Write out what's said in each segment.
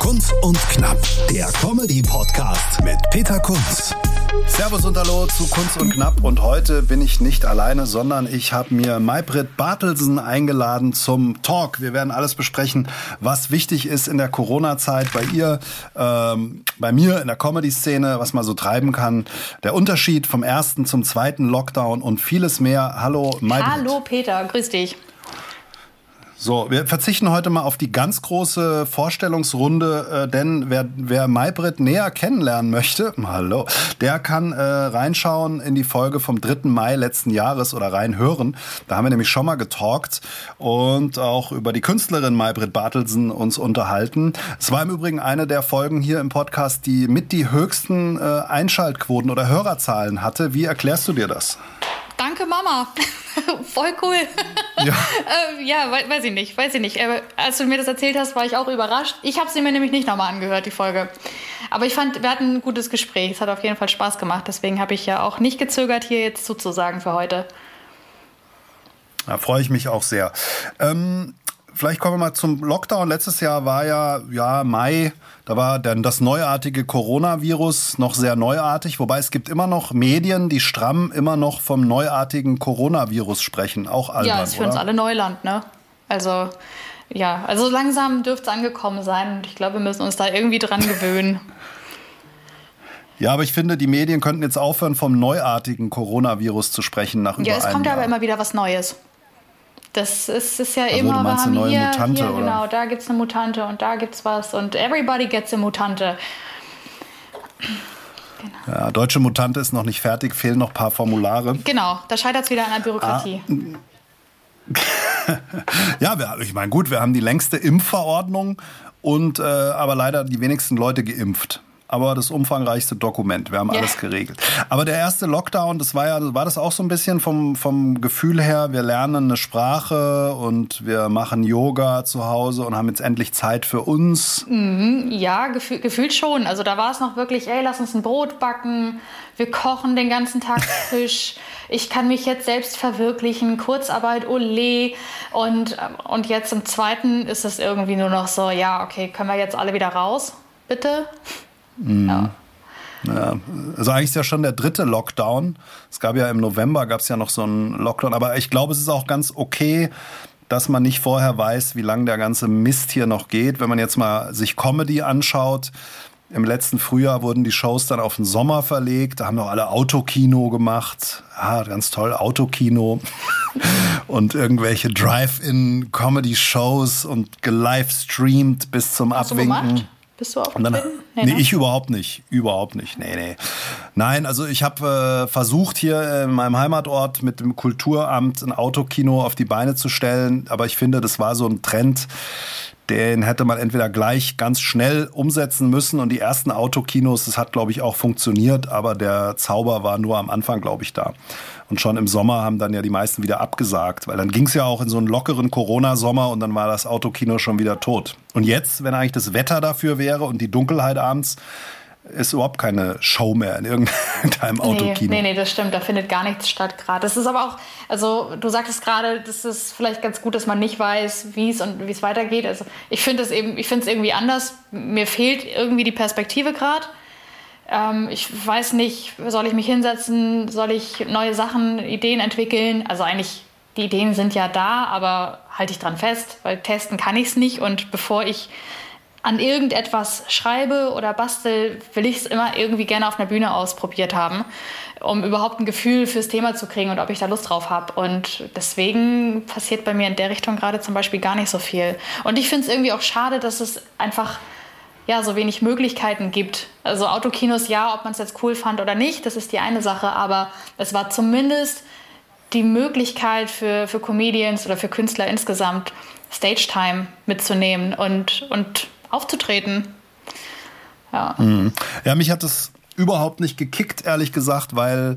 Kunz und Knapp, der Comedy-Podcast mit Peter Kunz. Servus und Hallo zu Kunz und Knapp und heute bin ich nicht alleine, sondern ich habe mir Maybrit Bartelsen eingeladen zum Talk. Wir werden alles besprechen, was wichtig ist in der Corona-Zeit bei ihr, ähm, bei mir in der Comedy-Szene, was man so treiben kann, der Unterschied vom ersten zum zweiten Lockdown und vieles mehr. Hallo Maybrit. Hallo Peter, grüß dich. So, wir verzichten heute mal auf die ganz große Vorstellungsrunde, äh, denn wer, wer Maybrit näher kennenlernen möchte, hallo, der kann äh, reinschauen in die Folge vom 3. Mai letzten Jahres oder reinhören. Da haben wir nämlich schon mal getalkt und auch über die Künstlerin Maybrit Bartelsen uns unterhalten. Es war im Übrigen eine der Folgen hier im Podcast, die mit die höchsten äh, Einschaltquoten oder Hörerzahlen hatte. Wie erklärst du dir das? Danke, Mama. Voll cool. Ja. äh, ja, weiß ich nicht, weiß ich nicht. Aber als du mir das erzählt hast, war ich auch überrascht. Ich habe sie mir nämlich nicht nochmal angehört, die Folge. Aber ich fand, wir hatten ein gutes Gespräch. Es hat auf jeden Fall Spaß gemacht. Deswegen habe ich ja auch nicht gezögert, hier jetzt zuzusagen für heute. Da freue ich mich auch sehr. Ähm, vielleicht kommen wir mal zum Lockdown. Letztes Jahr war ja, ja, Mai, da war dann das neuartige Coronavirus noch sehr neuartig, wobei es gibt immer noch Medien, die stramm immer noch vom neuartigen Coronavirus sprechen, auch albern, Ja, ist für oder? uns alle Neuland, ne? Also, ja, also langsam dürfte es angekommen sein und ich glaube, wir müssen uns da irgendwie dran gewöhnen. Ja, aber ich finde, die Medien könnten jetzt aufhören, vom neuartigen Coronavirus zu sprechen nach Ja, über es kommt ja Jahr. aber immer wieder was Neues. Das ist, ist ja Also, immer, wir haben eine neue hier, Mutante, hier oder? genau, da gibt es eine Mutante und da gibt's was und everybody gets a Mutante. Ja, deutsche Mutante ist noch nicht fertig, fehlen noch ein paar Formulare. Genau, da scheitert es wieder an der Bürokratie. Ja, wir, ich meine, gut, wir haben die längste Impfverordnung und äh, aber leider die wenigsten Leute geimpft. Aber das umfangreichste Dokument. Wir haben alles geregelt. Aber der erste Lockdown, das war ja, war das auch so ein bisschen vom, vom Gefühl her, wir lernen eine Sprache und wir machen Yoga zu Hause und haben jetzt endlich Zeit für uns. Ja, gefühl, gefühlt schon. Also da war es noch wirklich, ey, lass uns ein Brot backen, wir kochen den ganzen Tag Fisch, ich kann mich jetzt selbst verwirklichen, Kurzarbeit, ole. Und, und jetzt im zweiten ist es irgendwie nur noch so, ja, okay, können wir jetzt alle wieder raus, bitte? Ja. Ja, also eigentlich ist ja schon der dritte Lockdown. Es gab ja im November gab es ja noch so einen Lockdown, aber ich glaube, es ist auch ganz okay, dass man nicht vorher weiß, wie lange der ganze Mist hier noch geht. Wenn man jetzt mal sich Comedy anschaut, im letzten Frühjahr wurden die Shows dann auf den Sommer verlegt. Da haben noch alle Autokino gemacht. Ah, ganz toll, Autokino. und irgendwelche Drive-In-Comedy-Shows und gelivestreamt bis zum Hast du Abwinken. gemacht? Bist du auch Nee, ne? ich überhaupt nicht. Überhaupt nicht. Nee, nee. Nein, also ich habe äh, versucht, hier in meinem Heimatort mit dem Kulturamt ein Autokino auf die Beine zu stellen. Aber ich finde, das war so ein Trend, den hätte man entweder gleich ganz schnell umsetzen müssen. Und die ersten Autokinos, das hat, glaube ich, auch funktioniert. Aber der Zauber war nur am Anfang, glaube ich, da. Und schon im Sommer haben dann ja die meisten wieder abgesagt, weil dann ging es ja auch in so einen lockeren Corona-Sommer und dann war das Autokino schon wieder tot. Und jetzt, wenn eigentlich das Wetter dafür wäre und die Dunkelheit abends, ist überhaupt keine Show mehr in irgendeinem Autokino. Nee, nee, nee, das stimmt. Da findet gar nichts statt gerade. Das ist aber auch, also du sagtest gerade, das ist vielleicht ganz gut, dass man nicht weiß, wie es und wie es weitergeht. Also ich finde es eben, ich finde es irgendwie anders. Mir fehlt irgendwie die Perspektive gerade. Ähm, ich weiß nicht, soll ich mich hinsetzen, soll ich neue Sachen, Ideen entwickeln? Also eigentlich, die Ideen sind ja da, aber halte ich dran fest, weil testen kann ich es nicht. Und bevor ich an irgendetwas schreibe oder bastel, will ich es immer irgendwie gerne auf einer Bühne ausprobiert haben, um überhaupt ein Gefühl fürs Thema zu kriegen und ob ich da Lust drauf habe. Und deswegen passiert bei mir in der Richtung gerade zum Beispiel gar nicht so viel. Und ich finde es irgendwie auch schade, dass es einfach ja, so wenig Möglichkeiten gibt. Also Autokinos, ja, ob man es jetzt cool fand oder nicht, das ist die eine Sache, aber es war zumindest die Möglichkeit für, für Comedians oder für Künstler insgesamt, Stage-Time mitzunehmen und, und aufzutreten. Ja. Mhm. Ja, mich hat das überhaupt nicht gekickt, ehrlich gesagt, weil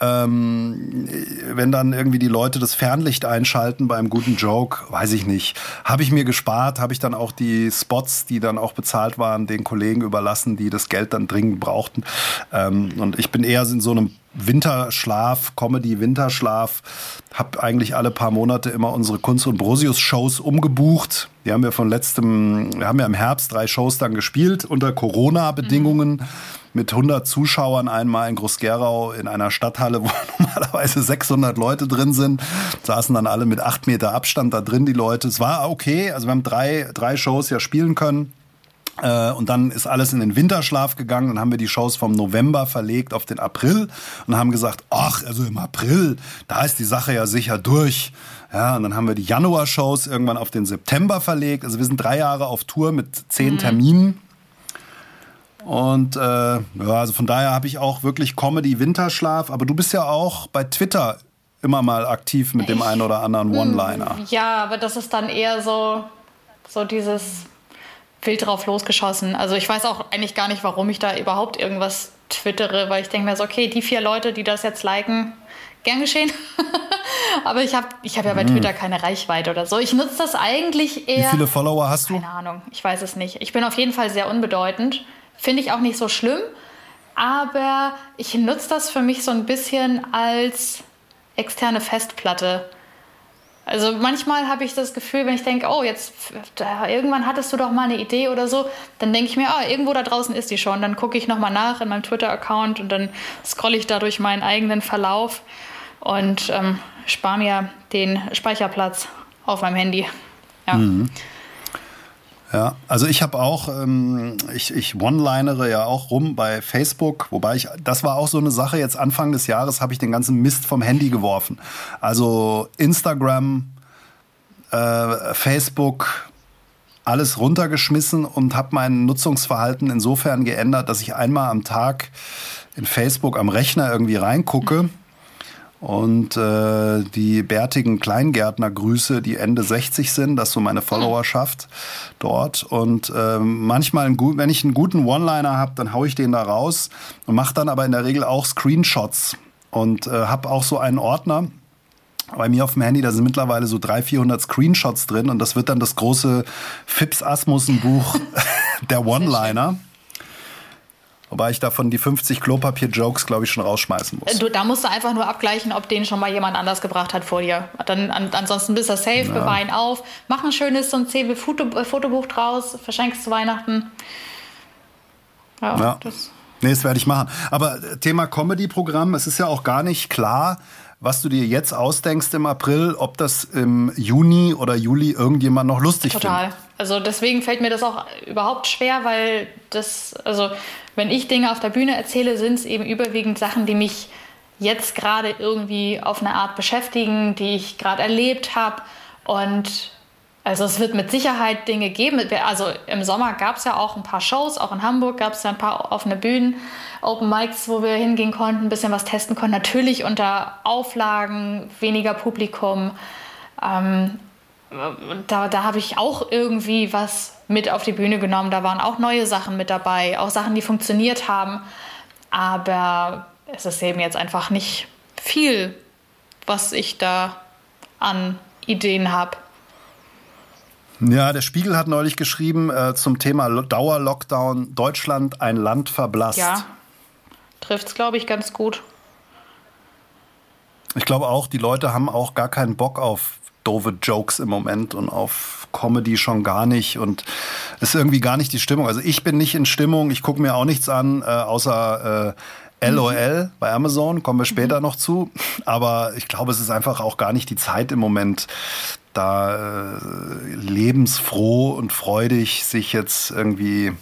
ähm, wenn dann irgendwie die Leute das Fernlicht einschalten beim guten Joke, weiß ich nicht, habe ich mir gespart, habe ich dann auch die Spots, die dann auch bezahlt waren, den Kollegen überlassen, die das Geld dann dringend brauchten. Ähm, und ich bin eher in so einem Winterschlaf, Comedy-Winterschlaf, habe eigentlich alle paar Monate immer unsere Kunst- und Brosius-Shows umgebucht. Die haben wir von letztem, wir haben ja im Herbst drei Shows dann gespielt unter Corona-Bedingungen. Mhm mit 100 Zuschauern einmal in Groß-Gerau in einer Stadthalle, wo normalerweise 600 Leute drin sind. Saßen dann alle mit acht Meter Abstand da drin, die Leute. Es war okay. Also wir haben drei, drei Shows ja spielen können. Äh, und dann ist alles in den Winterschlaf gegangen. Dann haben wir die Shows vom November verlegt auf den April und haben gesagt, ach, also im April, da ist die Sache ja sicher durch. Ja, und dann haben wir die Januar-Shows irgendwann auf den September verlegt. Also wir sind drei Jahre auf Tour mit zehn mhm. Terminen. Und äh, ja, also von daher habe ich auch wirklich Comedy Winterschlaf. Aber du bist ja auch bei Twitter immer mal aktiv mit dem einen oder anderen hm, One-Liner. Ja, aber das ist dann eher so, so dieses wild drauf losgeschossen. Also ich weiß auch eigentlich gar nicht, warum ich da überhaupt irgendwas twittere, weil ich denke mir so, okay, die vier Leute, die das jetzt liken, gern geschehen. Aber ich habe ich hab ja bei mhm. Twitter keine Reichweite oder so. Ich nutze das eigentlich eher. Wie viele Follower hast du? Keine Ahnung, ich weiß es nicht. Ich bin auf jeden Fall sehr unbedeutend. Finde ich auch nicht so schlimm. Aber ich nutze das für mich so ein bisschen als externe Festplatte. Also manchmal habe ich das Gefühl, wenn ich denke, oh, jetzt irgendwann hattest du doch mal eine Idee oder so, dann denke ich mir, oh, irgendwo da draußen ist die schon. Dann gucke ich nochmal nach in meinem Twitter-Account und dann scrolle ich da durch meinen eigenen Verlauf und ähm, spare mir den Speicherplatz auf meinem Handy. Ja. Mhm. Ja, also ich habe auch, ähm, ich, ich one-linere ja auch rum bei Facebook, wobei ich, das war auch so eine Sache, jetzt Anfang des Jahres habe ich den ganzen Mist vom Handy geworfen. Also Instagram, äh, Facebook, alles runtergeschmissen und habe mein Nutzungsverhalten insofern geändert, dass ich einmal am Tag in Facebook am Rechner irgendwie reingucke. Mhm und äh, die bärtigen Kleingärtner-Grüße, die Ende 60 sind, das so meine Followerschaft dort. Und äh, manchmal, wenn ich einen guten One-Liner habe, dann haue ich den da raus und mache dann aber in der Regel auch Screenshots und äh, habe auch so einen Ordner, bei mir auf dem Handy, da sind mittlerweile so 300, 400 Screenshots drin und das wird dann das große Fips Asmussen Buch der One-Liner. Wobei ich davon die 50 Klopapier-Jokes, glaube ich, schon rausschmeißen muss. Du, da musst du einfach nur abgleichen, ob den schon mal jemand anders gebracht hat vor dir. Dann, an, ansonsten bist du safe, ja. bewahr ihn auf. Mach ein schönes so ein CB-Fotobuch draus, verschenkst zu Weihnachten. Ja, ja. Das Nee, das werde ich machen. Aber äh, Thema Comedy-Programm, es ist ja auch gar nicht klar, was du dir jetzt ausdenkst im April, ob das im Juni oder Juli irgendjemand noch lustig Total. findet. Also deswegen fällt mir das auch überhaupt schwer, weil das, also wenn ich Dinge auf der Bühne erzähle, sind es eben überwiegend Sachen, die mich jetzt gerade irgendwie auf eine Art beschäftigen, die ich gerade erlebt habe. Und also es wird mit Sicherheit Dinge geben. Also im Sommer gab es ja auch ein paar Shows, auch in Hamburg gab es ja ein paar offene Bühnen, Open Mics, wo wir hingehen konnten, ein bisschen was testen konnten. Natürlich unter Auflagen, weniger Publikum. Ähm, da, da habe ich auch irgendwie was mit auf die Bühne genommen. Da waren auch neue Sachen mit dabei, auch Sachen, die funktioniert haben. Aber es ist eben jetzt einfach nicht viel, was ich da an Ideen habe. Ja, der Spiegel hat neulich geschrieben äh, zum Thema Dauerlockdown Deutschland ein Land verblasst. Ja, trifft es, glaube ich, ganz gut. Ich glaube auch, die Leute haben auch gar keinen Bock auf doofe Jokes im Moment und auf Comedy schon gar nicht und ist irgendwie gar nicht die Stimmung. Also ich bin nicht in Stimmung, ich gucke mir auch nichts an, äh, außer äh, LOL bei Amazon, kommen wir später mhm. noch zu. Aber ich glaube, es ist einfach auch gar nicht die Zeit im Moment, da äh, lebensfroh und freudig sich jetzt irgendwie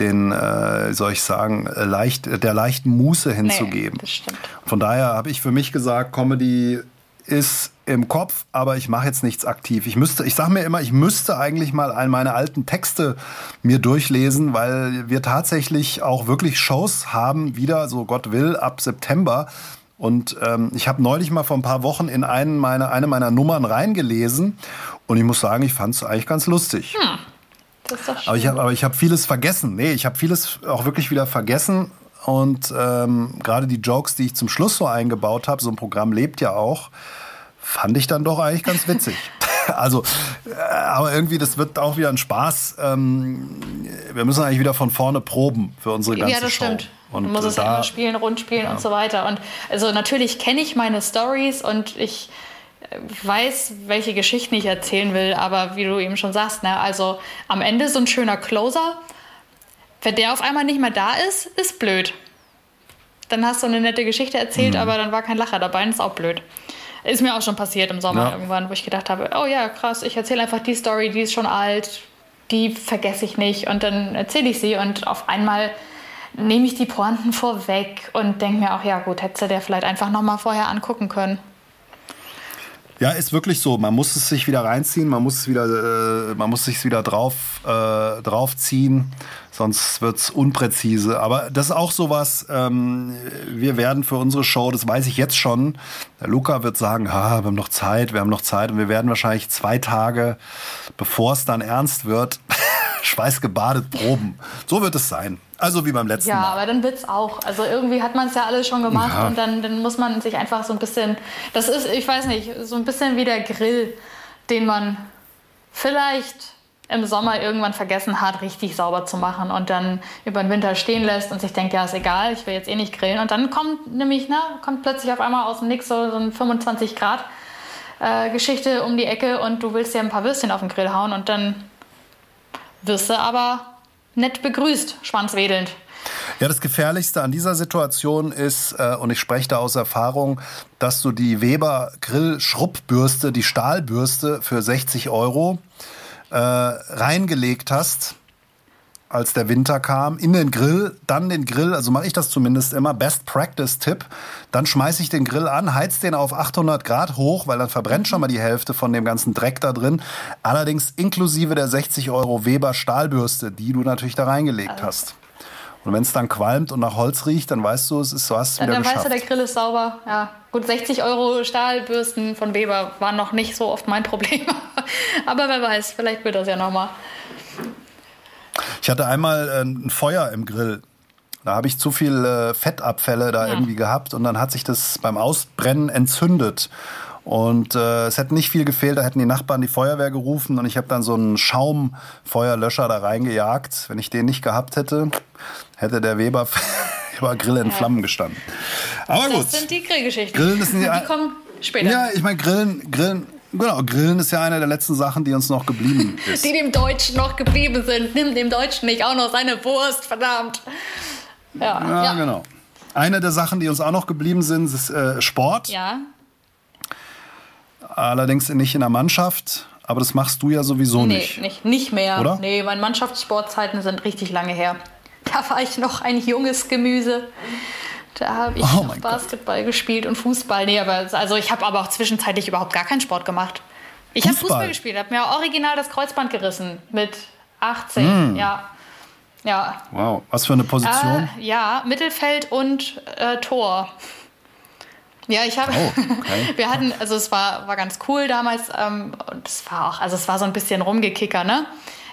den, äh, soll ich sagen, leicht, der leichten Muße hinzugeben. Nee, Von daher habe ich für mich gesagt, Comedy ist im Kopf, aber ich mache jetzt nichts aktiv. Ich müsste, ich sage mir immer, ich müsste eigentlich mal meine alten Texte mir durchlesen, weil wir tatsächlich auch wirklich Shows haben, wieder, so Gott will, ab September. Und ähm, ich habe neulich mal vor ein paar Wochen in einen meine, eine meiner Nummern reingelesen und ich muss sagen, ich fand es eigentlich ganz lustig. Hm. Das ist doch schön. Aber ich habe aber ich hab vieles vergessen. Nee, ich habe vieles auch wirklich wieder vergessen. Und ähm, gerade die Jokes, die ich zum Schluss so eingebaut habe, so ein Programm lebt ja auch, fand ich dann doch eigentlich ganz witzig. also, äh, aber irgendwie, das wird auch wieder ein Spaß. Ähm, wir müssen eigentlich wieder von vorne proben für unsere ganze ja, das Show. stimmt. Und du musst es da, immer spielen, rund spielen und so weiter. Und also natürlich kenne ich meine Stories und ich äh, weiß, welche Geschichten ich erzählen will, aber wie du eben schon sagst, ne, also am Ende so ein schöner Closer, wenn der auf einmal nicht mehr da ist, ist blöd. Dann hast du eine nette Geschichte erzählt, Mhm. aber dann war kein Lacher dabei und ist auch blöd. Ist mir auch schon passiert im Sommer Ja. irgendwann, wo ich gedacht habe, oh ja, krass, ich erzähle einfach die Story, die ist schon alt, die vergesse ich nicht und dann erzähle ich sie und auf einmal nehme ich die Pointen vorweg und denke mir auch, ja gut, hättest du dir vielleicht einfach nochmal vorher angucken können. Ja, ist wirklich so. Man muss es sich wieder reinziehen, man muss es wieder, äh, man muss sich wieder drauf, äh, draufziehen, sonst wird's unpräzise. Aber das ist auch sowas, ähm, wir werden für unsere Show, das weiß ich jetzt schon, der Luca wird sagen, ha, wir haben noch Zeit, wir haben noch Zeit und wir werden wahrscheinlich zwei Tage, bevor es dann ernst wird, schweißgebadet proben. So wird es sein. Also wie beim letzten Ja, Mal. aber dann wird's auch. Also irgendwie hat man es ja alles schon gemacht Ja. und dann, dann muss man sich einfach so ein bisschen, das ist, ich weiß nicht, so ein bisschen wie der Grill, den man vielleicht im Sommer irgendwann vergessen hat, richtig sauber zu machen und dann über den Winter stehen lässt und sich denkt, ja, ist egal, ich will jetzt eh nicht grillen. Und dann kommt nämlich, ne, kommt plötzlich auf einmal aus dem Nix so, so ein 25 Grad äh, Geschichte um die Ecke und du willst dir ein paar Würstchen auf den Grill hauen und dann wirst du aber nett begrüßt, schwanzwedelnd. Ja, das Gefährlichste an dieser Situation ist, äh, und ich spreche da aus Erfahrung, dass du die Weber Grill Schrubbürste, die Stahlbürste für 60 Euro äh, reingelegt hast, als der Winter kam, in den Grill, dann den Grill, also mache ich das zumindest immer, Best Practice Tipp, dann schmeiße ich den Grill an, heiz den auf 800 Grad hoch, weil dann verbrennt schon mal die Hälfte von dem ganzen Dreck da drin, allerdings inklusive der 60 Euro Weber Stahlbürste, die du natürlich da reingelegt hast. Und wenn es dann qualmt und nach Holz riecht, dann weißt du, es ist, Dann, wieder dann weißt du, der Grill ist sauber. Ja, gut, 60 Euro Stahlbürsten von Weber waren noch nicht so oft mein Problem. Aber wer weiß, vielleicht wird das ja nochmal. Ich hatte einmal äh, ein Feuer im Grill. Da habe ich zu viel äh, Fettabfälle da irgendwie gehabt und dann hat sich das beim Ausbrennen entzündet. Und äh, es hätte nicht viel gefehlt, da hätten die Nachbarn die Feuerwehr gerufen und ich habe dann so einen Schaumfeuerlöscher da reingejagt. Wenn ich den nicht gehabt hätte, hätte der Weber, Weber Grill in Flammen gestanden. Aber gut. Das sind die Grillgeschichten. Grillen ist nicht- die kommen später. Ja, ich meine, Grillen, Grillen, genau, Grillen ist ja eine der letzten Sachen, die uns noch geblieben ist. Die dem Deutschen noch geblieben sind. Nimm dem Deutschen nicht auch noch seine Wurst, verdammt. Ja, Ja, ja. genau. Eine der Sachen, die uns auch noch geblieben sind, ist äh, Sport. Ja, Allerdings nicht in der Mannschaft, aber das machst du ja sowieso nee, nicht. nicht. nicht mehr. Oder? Nee, meine Mannschaftssportzeiten sind richtig lange her. Da war ich noch ein junges Gemüse. Da habe ich Oh mein Gott. Basketball gespielt und Fußball. Nee, aber also ich habe aber auch zwischenzeitlich überhaupt gar keinen Sport gemacht. Ich habe Fußball? Gespielt, habe mir original das Kreuzband gerissen mit 18. Hm. Ja. Ja. Wow, was für eine Position? Äh, ja, Mittelfeld und äh, Tor. Ja, ich habe. Oh, okay. Wir hatten, also es war, war ganz cool damals ähm, und es war auch, also es war so ein bisschen rumgekicker, ne?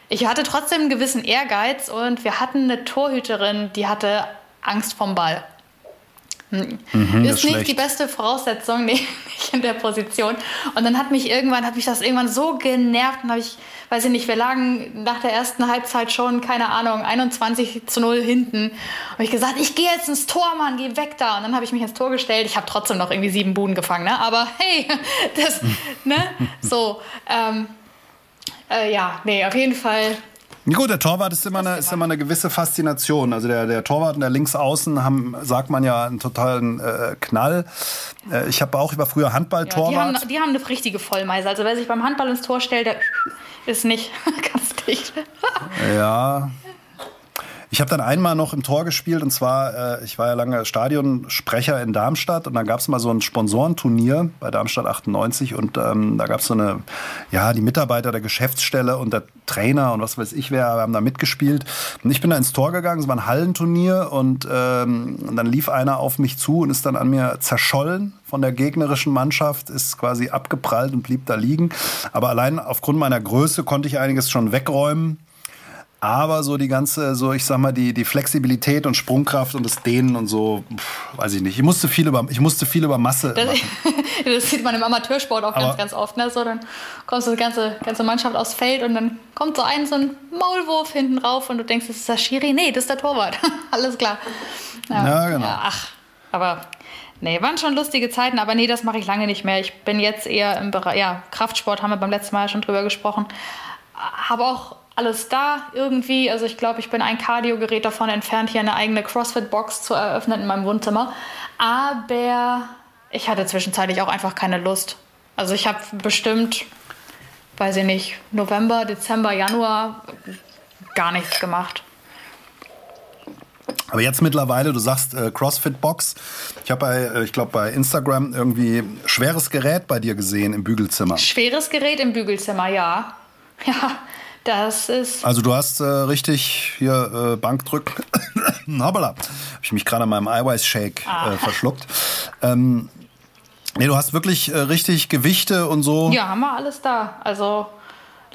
Ich hatte trotzdem einen gewissen Ehrgeiz und wir hatten eine Torhüterin, die hatte Angst vom Ball. Hm. Mhm, das ist ist nicht schlecht. die beste Voraussetzung, nee, nicht in der Position. Und dann hat mich irgendwann, hat mich das irgendwann so genervt, und habe ich, weiß ich nicht, wir lagen nach der ersten Halbzeit schon, keine Ahnung, 21 zu 0 hinten. Habe ich gesagt, ich gehe jetzt ins Tor, Mann, geh weg da. Und dann habe ich mich ins Tor gestellt. Ich habe trotzdem noch irgendwie sieben Buden gefangen, ne? Aber hey, das, ne? So, ähm, äh, ja, nee, auf jeden Fall. Gut, der Torwart ist immer, eine, ist immer eine gewisse Faszination. Also der, der Torwart und der Linksaußen haben, sagt man ja, einen totalen äh, Knall. Äh, ich habe auch über früher Ja, die, Handball-Torwart. haben, die haben eine richtige Vollmeise. Also wer sich beim Handball ins Tor stellt, der ist nicht ganz dicht. Ja. Ich habe dann einmal noch im Tor gespielt und zwar, äh, ich war ja lange Stadionsprecher in Darmstadt und dann gab es mal so ein Sponsorenturnier bei Darmstadt 98 und ähm, da gab es so eine, ja, die Mitarbeiter der Geschäftsstelle und der Trainer und was weiß ich wer haben da mitgespielt. Und ich bin da ins Tor gegangen, es war ein Hallenturnier und, ähm, und dann lief einer auf mich zu und ist dann an mir zerschollen von der gegnerischen Mannschaft, ist quasi abgeprallt und blieb da liegen. Aber allein aufgrund meiner Größe konnte ich einiges schon wegräumen. Aber so die ganze, so ich sag mal, die, die Flexibilität und Sprungkraft und das Dehnen und so, pff, weiß ich nicht. Ich musste viel über, ich musste viel über Masse Das, das sieht man im Amateursport auch Aber- ganz, ganz oft. Ne? So, dann kommt so die ganze, ganze Mannschaft aufs Feld und dann kommt so ein, so ein Maulwurf hinten rauf und du denkst, das ist der Schiri. Nee, das ist der Torwart. Alles klar. Ja, genau. ach, aber nee, waren schon lustige Zeiten, aber nee, das mache ich lange nicht mehr. Ich bin jetzt eher im Bereich, ja, Kraftsport haben wir beim letzten Mal schon drüber gesprochen. Habe auch alles da irgendwie. Also ich glaube, ich bin ein Cardio-Gerät davon entfernt, hier eine eigene CrossFit-Box zu eröffnen in meinem Wohnzimmer. Aber ich hatte zwischenzeitlich auch einfach keine Lust. Also ich habe bestimmt, weiß ich nicht, November, Dezember, Januar gar nichts gemacht. Aber jetzt mittlerweile, du sagst äh, CrossFit-Box. Ich habe bei, äh, ich glaube, bei Instagram irgendwie schweres Gerät bei dir gesehen im Bügelzimmer. Schweres Gerät im Bügelzimmer, ja. Ja, das ist. Also du hast äh, richtig hier äh, Bankdrücken. Hoppala. Habe ich mich gerade an meinem Eiweiß-Shake Ah. äh, verschluckt. Ähm, nee, du hast wirklich äh, richtig Gewichte und so. Ja, haben wir alles da. Also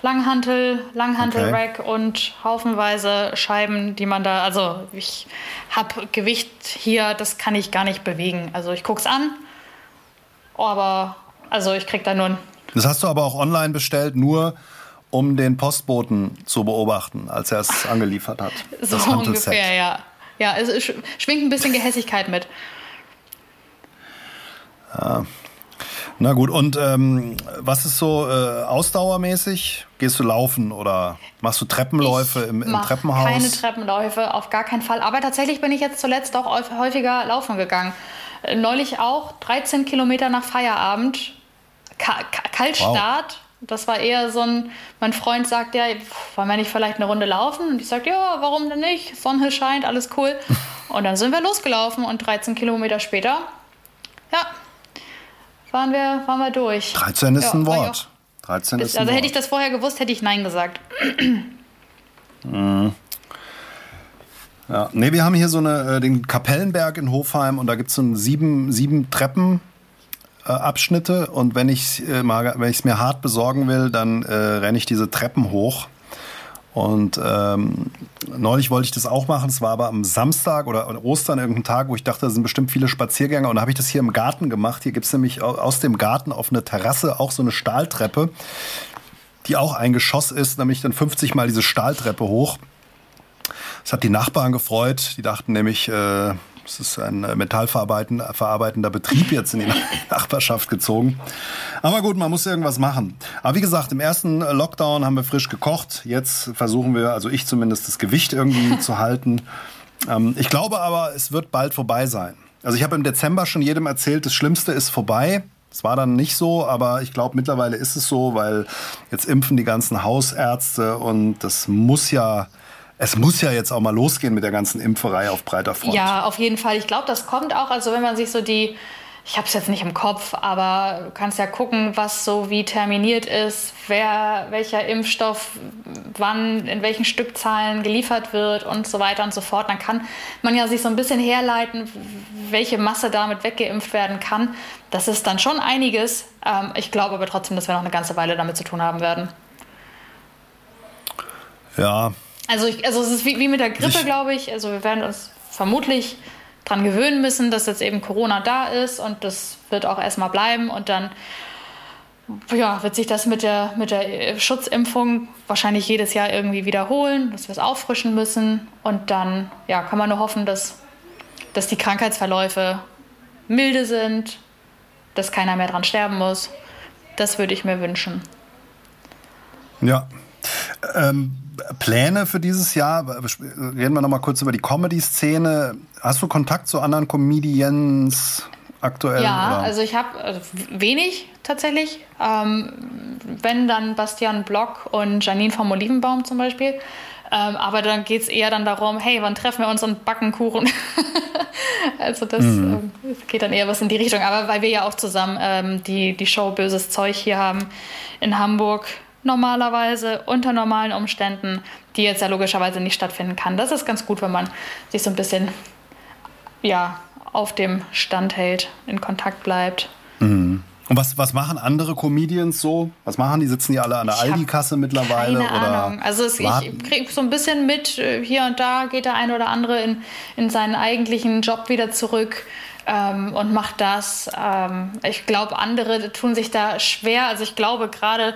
Langhantel, Langhantel-Rack und haufenweise Scheiben, die man da. Also ich habe Gewicht hier, das kann ich gar nicht bewegen. Also ich guck's an, aber also ich krieg da nur ein. Das hast du aber auch online bestellt, nur um den Postboten zu beobachten, als er es angeliefert hat. So das Hantelset. ungefähr, ja. Ja, es sch- schwingt ein bisschen Gehässigkeit mit. Na gut, und ähm, was ist so äh, ausdauermäßig? Gehst du laufen oder machst du Treppenläufe im, im mach Treppenhaus? Keine Treppenläufe, auf gar keinen Fall. Aber tatsächlich bin ich jetzt zuletzt auch häuf- häufiger laufen gegangen. Äh, Neulich auch 13 Kilometer nach Feierabend. Ka Ka Kaltstart. Das war eher so ein, mein Freund sagt ja, wollen wir nicht vielleicht eine Runde laufen? Und ich sagte, ja, warum denn nicht? Sonne scheint, alles cool. Und dann sind wir losgelaufen und 13 Kilometer später, ja, waren wir, waren wir durch. 13 ist Ja, ein Wort. 13 ist ein Also Wort. hätte ich das vorher gewusst, hätte ich Nein gesagt. Ja. Nee, wir haben hier so eine, äh, den Kapellenberg in Hofheim und da gibt es so einen sieben, sieben Treppen. Äh, Abschnitte und wenn ich äh, es mir hart besorgen will, dann äh, renne ich diese Treppen hoch. Und ähm, neulich wollte ich das auch machen. Es war aber am Samstag oder an Ostern irgendein Tag, wo ich dachte, da sind bestimmt viele Spaziergänger. Und da habe ich das hier im Garten gemacht. Hier gibt es nämlich au- aus dem Garten auf eine Terrasse auch so eine Stahltreppe, die auch ein Geschoss ist, nämlich dann 50 mal diese Stahltreppe hoch. Das hat die Nachbarn gefreut. Die dachten nämlich, äh, es ist ein äh, metallverarbeitender verarbeitender Betrieb jetzt in die Nachbarschaft gezogen. Aber gut, man muss irgendwas machen. Aber wie gesagt, im ersten Lockdown haben wir frisch gekocht. Jetzt versuchen wir, also ich zumindest, das Gewicht irgendwie zu halten. Ähm, ich glaube aber, es wird bald vorbei sein. Also ich habe im Dezember schon jedem erzählt, das Schlimmste ist vorbei. Es war dann nicht so, aber ich glaube, mittlerweile ist es so, weil jetzt impfen die ganzen Hausärzte und das muss ja, es muss ja jetzt auch mal losgehen mit der ganzen Impferei auf breiter Front. Ja, auf jeden Fall. Ich glaube, das kommt auch. Also wenn man sich so die, ich habe es jetzt nicht im Kopf, aber du kannst ja gucken, was so wie terminiert ist, wer, welcher Impfstoff wann, in welchen Stückzahlen geliefert wird und so weiter und so fort. Dann kann man ja sich so ein bisschen herleiten, welche Masse damit weggeimpft werden kann. Das ist dann schon einiges. Ähm, ich glaube aber trotzdem, dass wir noch eine ganze Weile damit zu tun haben werden. Ja, Also, ich, also es ist wie, wie mit der Grippe, Ich- glaube ich. Also wir werden uns vermutlich dran gewöhnen müssen, dass jetzt eben Corona da ist und das wird auch erstmal bleiben und dann ja, wird sich das mit der, mit der Schutzimpfung wahrscheinlich jedes Jahr irgendwie wiederholen, dass wir es auffrischen müssen und dann ja, kann man nur hoffen, dass, dass die Krankheitsverläufe milde sind, dass keiner mehr dran sterben muss. Das würde ich mir wünschen. Ja. Ähm, Pläne für dieses Jahr? Reden wir noch mal kurz über die Comedy-Szene. Hast du Kontakt zu anderen Comedians aktuell? Ja, oder? also ich habe also wenig tatsächlich. Ähm, wenn dann Bastian Block und Janine vom Olivenbaum zum Beispiel. Ähm, aber dann geht es eher dann darum, hey, wann treffen wir uns und backen Kuchen? also das ähm, geht dann eher was in die Richtung. Aber weil wir ja auch zusammen ähm, die, die Show Böses Zeug hier haben in Hamburg, normalerweise unter normalen Umständen, die jetzt ja logischerweise nicht stattfinden kann. Das ist ganz gut, wenn man sich so ein bisschen ja, auf dem Stand hält, in Kontakt bleibt. Und was, was machen andere Comedians so? Was machen die? Sitzen die alle an der Aldi-Kasse mittlerweile? Keine oder Ahnung. Also es, ich kriege so ein bisschen mit, äh, hier und da geht der eine oder andere in, in seinen eigentlichen Job wieder zurück ähm, und macht das. Ähm, ich glaube, andere tun sich da schwer. Also ich glaube gerade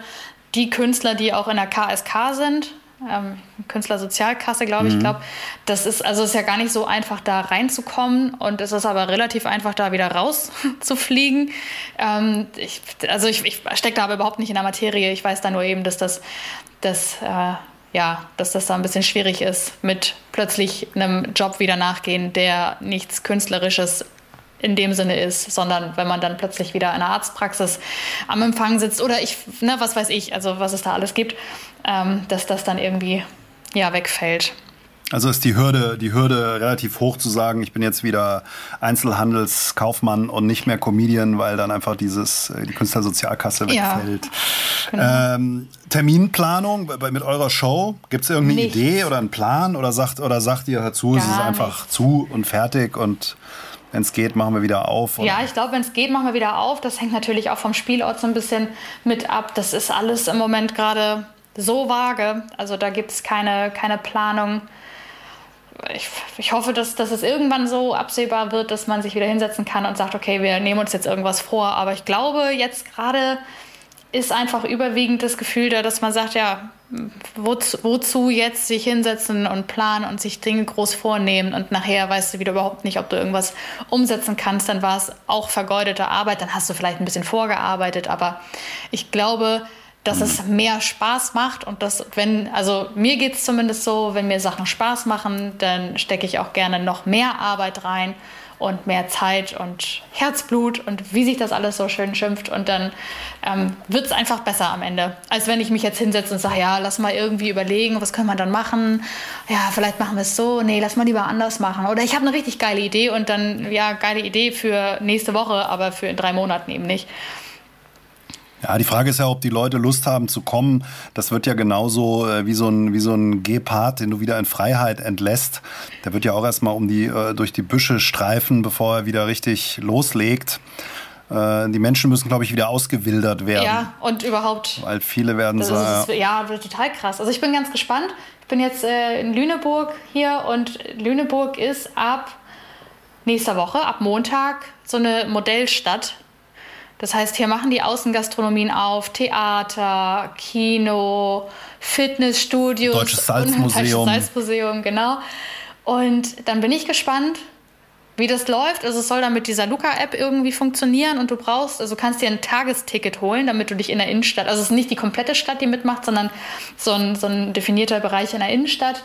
die Künstler, die auch in der KSK sind, ähm, Künstlersozialkasse, glaube ich. Mhm. Ich glaube, das ist also ist ja gar nicht so einfach, da reinzukommen und es ist aber relativ einfach, da wieder rauszufliegen. Ähm, ich, also ich, ich stecke da aber überhaupt nicht in der Materie. Ich weiß da nur eben, dass das, dass, äh, ja, dass das da ein bisschen schwierig ist, mit plötzlich einem Job wieder nachgehen, der nichts Künstlerisches in dem Sinne ist, sondern wenn man dann plötzlich wieder in einer Arztpraxis am Empfang sitzt oder ich, ne, was weiß ich, also was es da alles gibt, ähm, dass das dann irgendwie ja wegfällt. Also ist die Hürde, die Hürde relativ hoch zu sagen, ich bin jetzt wieder Einzelhandelskaufmann und nicht mehr Comedian, weil dann einfach dieses, äh, die Künstlersozialkasse wegfällt. Ja, genau. ähm, Terminplanung mit eurer Show, gibt es irgendeine Nichts. Idee oder einen Plan oder sagt, oder sagt ihr dazu, es ist einfach nicht. zu und fertig und wenn es geht, machen wir wieder auf? Oder? Ja, ich glaube, wenn es geht, machen wir wieder auf. Das hängt natürlich auch vom Spielort so ein bisschen mit ab. Das ist alles im Moment gerade so vage. Also da gibt es keine, keine Planung. Ich, ich hoffe, dass, dass es irgendwann so absehbar wird, dass man sich wieder hinsetzen kann und sagt, okay, wir nehmen uns jetzt irgendwas vor. Aber ich glaube, jetzt gerade ist einfach überwiegend das Gefühl da, dass man sagt, ja, wozu, wozu, jetzt sich hinsetzen und planen und sich Dinge groß vornehmen und nachher weißt du wieder überhaupt nicht, ob du irgendwas umsetzen kannst, dann war es auch vergeudete Arbeit, dann hast du vielleicht ein bisschen vorgearbeitet, aber ich glaube, dass es mehr Spaß macht und dass, wenn, also mir geht es zumindest so, wenn mir Sachen Spaß machen, dann stecke ich auch gerne noch mehr Arbeit rein und mehr Zeit und Herzblut und wie sich das alles so schön schimpft. Und dann ähm, wird es einfach besser am Ende, als wenn ich mich jetzt hinsetze und sage, ja, lass mal irgendwie überlegen, was können wir dann machen? Ja, vielleicht machen wir es so. Nee, lass mal lieber anders machen. Oder ich habe eine richtig geile Idee und dann, ja, geile Idee für nächste Woche, aber für in drei Monaten eben nicht. Ja, die Frage ist ja, ob die Leute Lust haben zu kommen. Das wird ja genauso äh, wie so ein, wie so ein Gepard, den du wieder in Freiheit entlässt. Der wird ja auch erstmal um die, äh, durch die Büsche streifen, bevor er wieder richtig loslegt. Äh, die Menschen müssen, glaube ich, wieder ausgewildert werden. Ja, und überhaupt. Weil viele werden so. ja, total krass. Also ich bin ganz gespannt. Ich bin jetzt äh, in Lüneburg hier und Lüneburg ist ab nächster Woche, ab Montag, so eine Modellstadt das heißt, hier machen die Außengastronomien auf, Theater, Kino, Fitnessstudios. Deutsches Salzmuseum. Deutsches Salzmuseum, genau. Und dann bin ich gespannt, wie das läuft. Also es soll dann mit dieser Luca-App irgendwie funktionieren und du brauchst, also kannst dir ein Tagesticket holen, damit du dich in der Innenstadt, also es ist nicht die komplette Stadt, die mitmacht, sondern so ein, so ein definierter Bereich in der Innenstadt,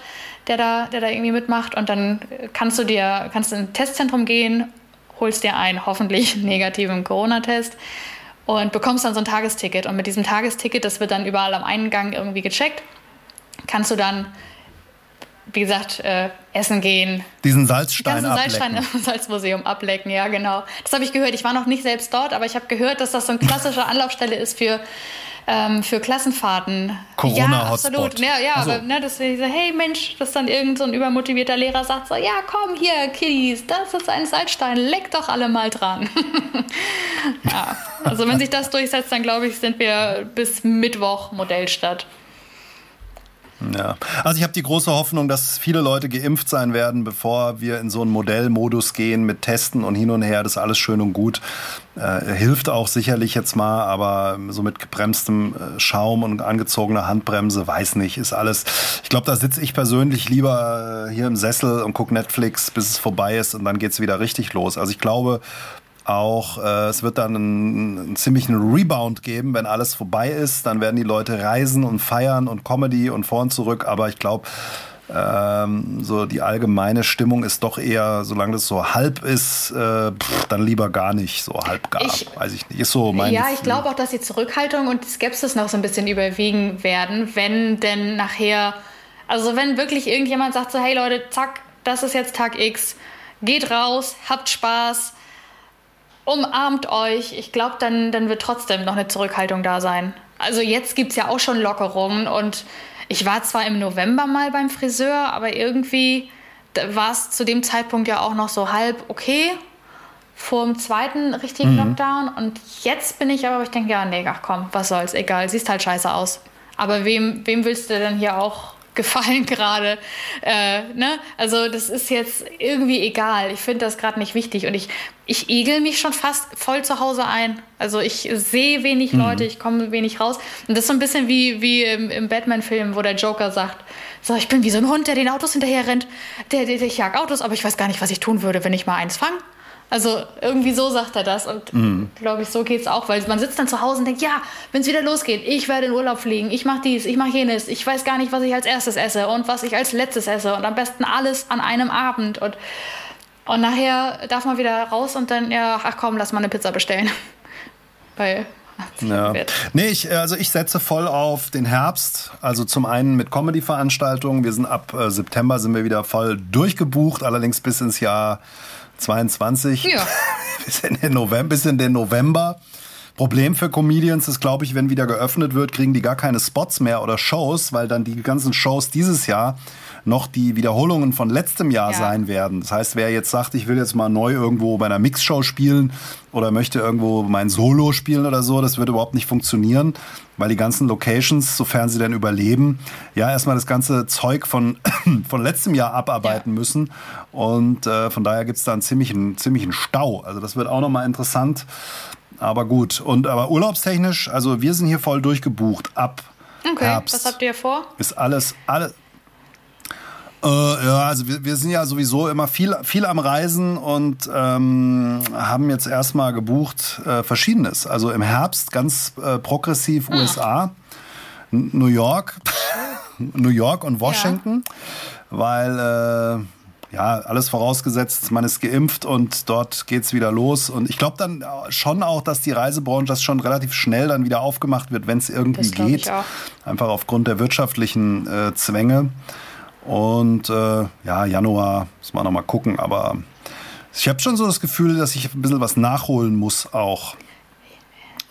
der da, der da irgendwie mitmacht. Und dann kannst du dir, kannst du in ein Testzentrum gehen holst dir einen hoffentlich negativen Corona-Test und bekommst dann so ein Tagesticket. Und mit diesem Tagesticket, das wird dann überall am Eingang irgendwie gecheckt, kannst du dann, wie gesagt, äh, essen gehen. Diesen Salzstein die Salzstein im Salzmuseum ablecken, ja, genau. Das habe ich gehört. Ich war noch nicht selbst dort, aber ich habe gehört, dass das so eine klassische Anlaufstelle ist für ähm, für Klassenfahrten. Corona ja, absolut. Ja, ja, so. aber ne, dass ich so, hey Mensch, dass dann irgend so ein übermotivierter Lehrer sagt so, ja komm hier, Kiddies, das ist ein Salzstein, leck doch alle mal dran. ja, also wenn sich das durchsetzt, dann glaube ich, sind wir bis Mittwoch Modellstadt. Ja, also ich habe die große Hoffnung, dass viele Leute geimpft sein werden, bevor wir in so einen Modellmodus gehen mit Testen und hin und her. Das ist alles schön und gut. Äh, hilft auch sicherlich jetzt mal, aber so mit gebremstem äh, Schaum und angezogener Handbremse, weiß nicht, ist alles. Ich glaube, da sitze ich persönlich lieber äh, hier im Sessel und gucke Netflix, bis es vorbei ist und dann geht es wieder richtig los. Also ich glaube, auch äh, es wird dann einen, einen ziemlichen Rebound geben, wenn alles vorbei ist. Dann werden die Leute reisen und feiern und Comedy und vor und zurück. Aber ich glaube, ähm, so die allgemeine Stimmung ist doch eher, solange das so halb ist, äh, pff, dann lieber gar nicht, so halb gar, ich, weiß ich nicht. Ist so mein Ja, ich glaube auch, dass die Zurückhaltung und die Skepsis noch so ein bisschen überwiegen werden, wenn denn nachher, also wenn wirklich irgendjemand sagt so, hey Leute, zack, das ist jetzt Tag X, geht raus, habt Spaß, umarmt euch. Ich glaube, dann, dann wird trotzdem noch eine Zurückhaltung da sein. Also jetzt gibt es ja auch schon Lockerungen und ich war zwar im November mal beim Friseur, aber irgendwie war es zu dem Zeitpunkt ja auch noch so halb okay. vor dem zweiten richtigen mhm. Lockdown. Und jetzt bin ich aber, ich denke, ja, nee, ach komm, was soll's, egal, siehst halt scheiße aus. Aber wem, wem willst du denn hier auch gefallen gerade? Äh, ne? Also das ist jetzt irgendwie egal. Ich finde das gerade nicht wichtig. Und ich, ich egel mich schon fast voll zu Hause ein. Also ich sehe wenig mhm. Leute, ich komme wenig raus. Und das ist so ein bisschen wie, wie im, im Batman-Film, wo der Joker sagt, so, ich bin wie so ein Hund, der den Autos hinterher rennt. Der, der, der ich jag Autos, aber ich weiß gar nicht, was ich tun würde, wenn ich mal eins fange. Also irgendwie so sagt er das und mhm. glaube ich, so geht es auch, weil man sitzt dann zu Hause und denkt, ja, wenn es wieder losgeht, ich werde in Urlaub fliegen, ich mache dies, ich mache jenes, ich weiß gar nicht, was ich als erstes esse und was ich als letztes esse und am besten alles an einem Abend und, und nachher darf man wieder raus und dann, ja, ach komm, lass mal eine Pizza bestellen. weil ja. Nee, ich, also ich setze voll auf den Herbst. Also zum einen mit Comedy-Veranstaltungen. Wir sind ab äh, September sind wir wieder voll durchgebucht, allerdings bis ins Jahr 22. Ja. bis, in den November, bis in den November. Problem für Comedians ist, glaube ich, wenn wieder geöffnet wird, kriegen die gar keine Spots mehr oder Shows, weil dann die ganzen Shows dieses Jahr noch die Wiederholungen von letztem Jahr ja. sein werden. Das heißt, wer jetzt sagt, ich will jetzt mal neu irgendwo bei einer Mixshow spielen oder möchte irgendwo mein Solo spielen oder so, das wird überhaupt nicht funktionieren, weil die ganzen Locations, sofern sie denn überleben, ja erstmal das ganze Zeug von, von letztem Jahr abarbeiten ja. müssen. Und äh, von daher gibt es da einen ziemlichen, ziemlichen Stau. Also das wird auch nochmal interessant. Aber gut. Und aber urlaubstechnisch, also wir sind hier voll durchgebucht ab okay. Herbst. Was habt ihr vor? Ist alles, alles, äh, ja, also wir, wir sind ja sowieso immer viel, viel am Reisen und ähm, haben jetzt erstmal gebucht äh, Verschiedenes. Also im Herbst ganz äh, progressiv hm. USA, New York, New York und Washington, ja. weil äh, ja, alles vorausgesetzt, man ist geimpft und dort geht's wieder los. Und ich glaube dann schon auch, dass die Reisebranche das schon relativ schnell dann wieder aufgemacht wird, wenn es irgendwie geht. Einfach aufgrund der wirtschaftlichen äh, Zwänge. Und äh, ja, Januar muss man noch mal gucken, aber ich habe schon so das Gefühl, dass ich ein bisschen was nachholen muss auch.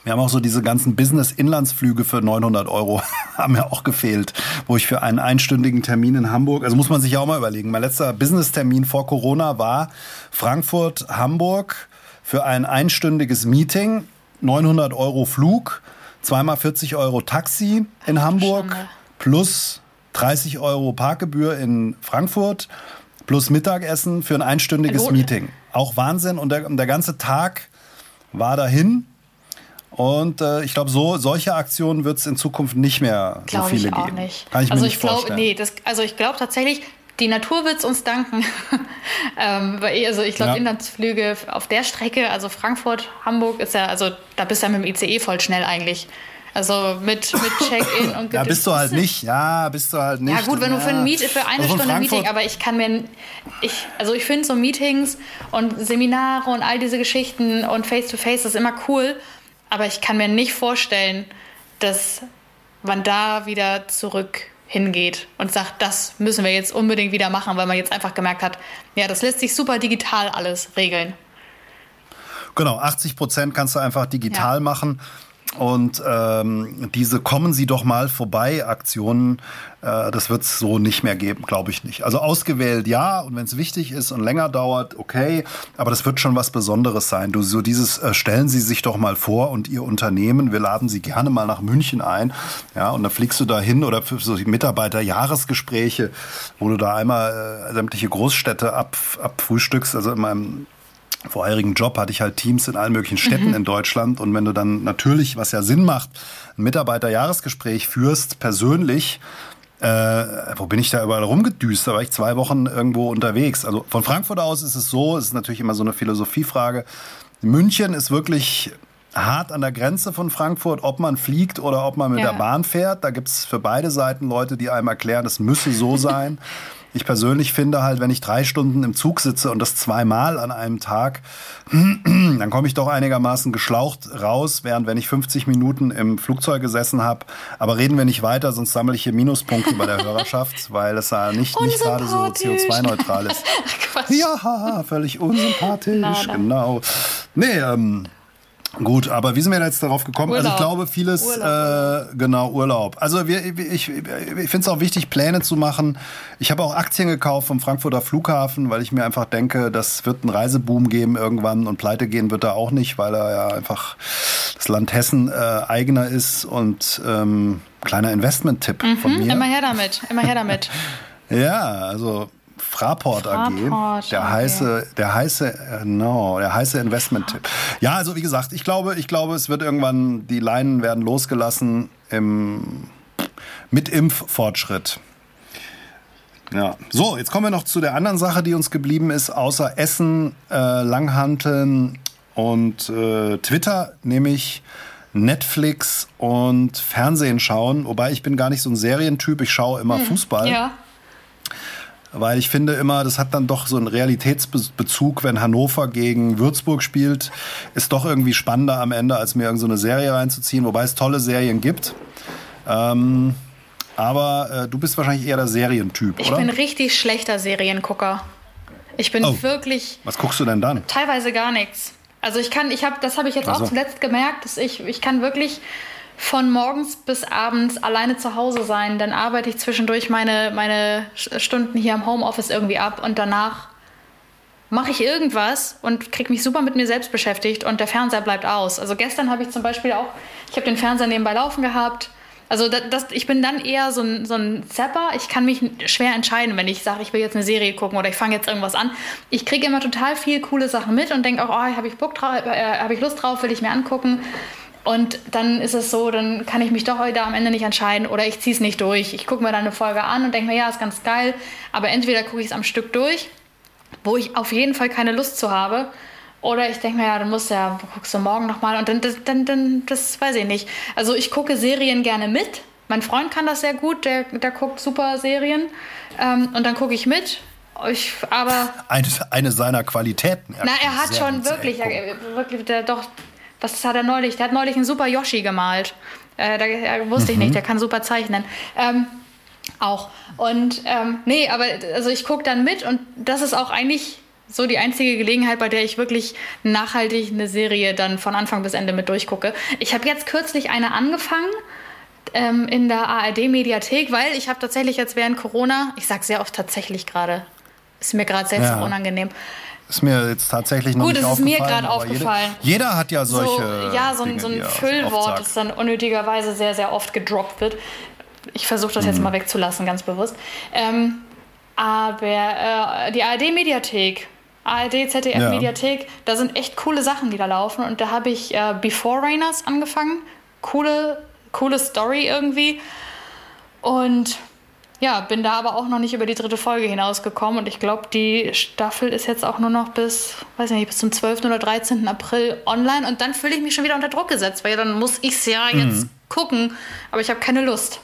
Wir haben auch so diese ganzen Business-Inlandsflüge für 900 Euro, haben ja auch gefehlt, wo ich für einen einstündigen Termin in Hamburg, also muss man sich ja auch mal überlegen, mein letzter Business-Termin vor Corona war Frankfurt-Hamburg für ein einstündiges Meeting, 900 Euro Flug, zweimal 40 Euro Taxi in Hamburg, plus 30 Euro Parkgebühr in Frankfurt plus Mittagessen für ein einstündiges Meeting. Auch Wahnsinn. Und der, der ganze Tag war dahin. Und äh, ich glaube, so, solche Aktionen wird es in Zukunft nicht mehr glaub so viele ich auch geben. Nicht. Kann ich also mir nicht ich glaub, vorstellen. Nee, das, also ich glaube tatsächlich, die Natur wird es uns danken. ähm, weil, also ich glaube, ja. Inlandsflüge auf der Strecke, also Frankfurt, Hamburg ist ja, also da bist du ja mit dem ICE voll schnell eigentlich. Also mit, mit Check-in und Ja, bist du halt nicht. Ja, bist du halt nicht. Ja, gut, wenn ja. du für, ein Meet, für eine also Stunde Meeting, aber ich kann mir. Ich, also ich finde so Meetings und Seminare und all diese Geschichten und Face-to-Face, -face, das ist immer cool. Aber ich kann mir nicht vorstellen, dass man da wieder zurück hingeht und sagt, das müssen wir jetzt unbedingt wieder machen, weil man jetzt einfach gemerkt hat, ja, das lässt sich super digital alles regeln. Genau, 80 Prozent kannst du einfach digital ja. machen. Und ähm, diese Kommen Sie doch mal vorbei Aktionen, äh, das wird es so nicht mehr geben, glaube ich nicht. Also ausgewählt ja, und wenn es wichtig ist und länger dauert, okay, aber das wird schon was Besonderes sein. Du so dieses äh, stellen Sie sich doch mal vor und Ihr Unternehmen, wir laden Sie gerne mal nach München ein, ja, und dann fliegst du da hin oder für so Mitarbeiterjahresgespräche, wo du da einmal äh, sämtliche Großstädte ab, abfrühstückst, also in meinem vorherigen Job hatte ich halt Teams in allen möglichen Städten mhm. in Deutschland. Und wenn du dann natürlich, was ja Sinn macht, ein Mitarbeiterjahresgespräch führst, persönlich, äh, wo bin ich da überall rumgedüst? Da war ich zwei Wochen irgendwo unterwegs. Also von Frankfurt aus ist es so, es ist natürlich immer so eine Philosophiefrage. München ist wirklich hart an der Grenze von Frankfurt, ob man fliegt oder ob man mit ja. der Bahn fährt. Da gibt es für beide Seiten Leute, die einem erklären, es müsse so sein. Ich persönlich finde halt, wenn ich drei Stunden im Zug sitze und das zweimal an einem Tag, dann komme ich doch einigermaßen geschlaucht raus, während wenn ich 50 Minuten im Flugzeug gesessen habe. Aber reden wir nicht weiter, sonst sammle ich hier Minuspunkte bei der Hörerschaft, weil es ja nicht, nicht gerade so CO2-neutral ist. ja, völlig unsympathisch, na. genau. Nee, ähm, Gut, aber wie sind wir jetzt darauf gekommen? Urlaub. Also ich glaube, vieles, Urlaub. Äh, genau, Urlaub. Also wir, ich, ich finde es auch wichtig, Pläne zu machen. Ich habe auch Aktien gekauft vom Frankfurter Flughafen, weil ich mir einfach denke, das wird einen Reiseboom geben irgendwann und pleite gehen wird er auch nicht, weil er ja einfach das Land Hessen äh, eigener ist und ähm, kleiner Investment-Tipp mhm, von mir. Immer her damit, immer her damit. ja, also Fraport, Fraport AG. Der okay. heiße, der heiße, no, der heiße Investment-Tipp. Ja, also wie gesagt, ich glaube, ich glaube, es wird irgendwann, die Leinen werden losgelassen im, mit Impffortschritt. Ja, so, jetzt kommen wir noch zu der anderen Sache, die uns geblieben ist, außer Essen, äh, Langhanteln und äh, Twitter, nämlich Netflix und Fernsehen schauen. Wobei ich bin gar nicht so ein Serientyp, ich schaue immer hm, Fußball. Ja weil ich finde immer, das hat dann doch so einen Realitätsbezug, wenn Hannover gegen Würzburg spielt, ist doch irgendwie spannender am Ende, als mir irgendeine so Serie reinzuziehen, wobei es tolle Serien gibt. Ähm, aber äh, du bist wahrscheinlich eher der Serientyp, ich oder? Ich bin richtig schlechter Seriengucker. Ich bin oh. wirklich. Was guckst du denn dann? Teilweise gar nichts. Also ich kann, ich habe, das habe ich jetzt also. auch zuletzt gemerkt, dass ich, ich kann wirklich von morgens bis abends alleine zu Hause sein. Dann arbeite ich zwischendurch meine, meine Stunden hier im Homeoffice irgendwie ab und danach mache ich irgendwas und kriege mich super mit mir selbst beschäftigt und der Fernseher bleibt aus. Also gestern habe ich zum Beispiel auch, ich habe den Fernseher nebenbei laufen gehabt. Also das, das, ich bin dann eher so ein, so ein Zapper. Ich kann mich schwer entscheiden, wenn ich sage, ich will jetzt eine Serie gucken oder ich fange jetzt irgendwas an. Ich kriege immer total viel coole Sachen mit und denke auch, oh, habe ich, äh, habe ich Lust drauf, will ich mir angucken. Und dann ist es so, dann kann ich mich doch heute am Ende nicht entscheiden oder ich ziehe es nicht durch. Ich gucke mir dann eine Folge an und denke mir, ja, ist ganz geil. Aber entweder gucke ich es am Stück durch, wo ich auf jeden Fall keine Lust zu habe. Oder ich denke mir, ja, dann musst du ja, guckst du morgen nochmal und dann, dann, dann, das weiß ich nicht. Also ich gucke Serien gerne mit. Mein Freund kann das sehr gut, der, der guckt super Serien. Ähm, und dann gucke ich mit. Ich, aber eine, eine seiner Qualitäten. Na, er hat schon wirklich, ja, wirklich der, doch was hat er neulich? Der hat neulich einen super Yoshi gemalt. Äh, da äh, wusste ich nicht, mhm. der kann super zeichnen. Ähm, auch. Und ähm, nee, aber also ich gucke dann mit und das ist auch eigentlich so die einzige Gelegenheit, bei der ich wirklich nachhaltig eine Serie dann von Anfang bis Ende mit durchgucke. Ich habe jetzt kürzlich eine angefangen ähm, in der ARD-Mediathek, weil ich habe tatsächlich jetzt während Corona, ich sage sehr oft tatsächlich gerade, ist mir gerade selbst ja. unangenehm, ist mir jetzt tatsächlich noch Gut, nicht aufgefallen. Gut, es ist mir gerade aufgefallen. Jeder, jeder, hat ja solche. So, ja, so, Dinge, so ein Füllwort, das dann unnötigerweise sehr, sehr oft gedroppt wird. Ich versuche das mhm. jetzt mal wegzulassen, ganz bewusst. Ähm, aber äh, die ARD-Mediathek, ARD, ZDF-Mediathek, ja. da sind echt coole Sachen, die da laufen. Und da habe ich äh, Before Rainers angefangen. Coole, coole Story irgendwie. Und ja, bin da aber auch noch nicht über die dritte Folge hinausgekommen und ich glaube, die Staffel ist jetzt auch nur noch bis, weiß nicht, bis zum 12. oder 13. April online und dann fühle ich mich schon wieder unter Druck gesetzt, weil dann muss ich es ja mhm. jetzt gucken, aber ich habe keine Lust.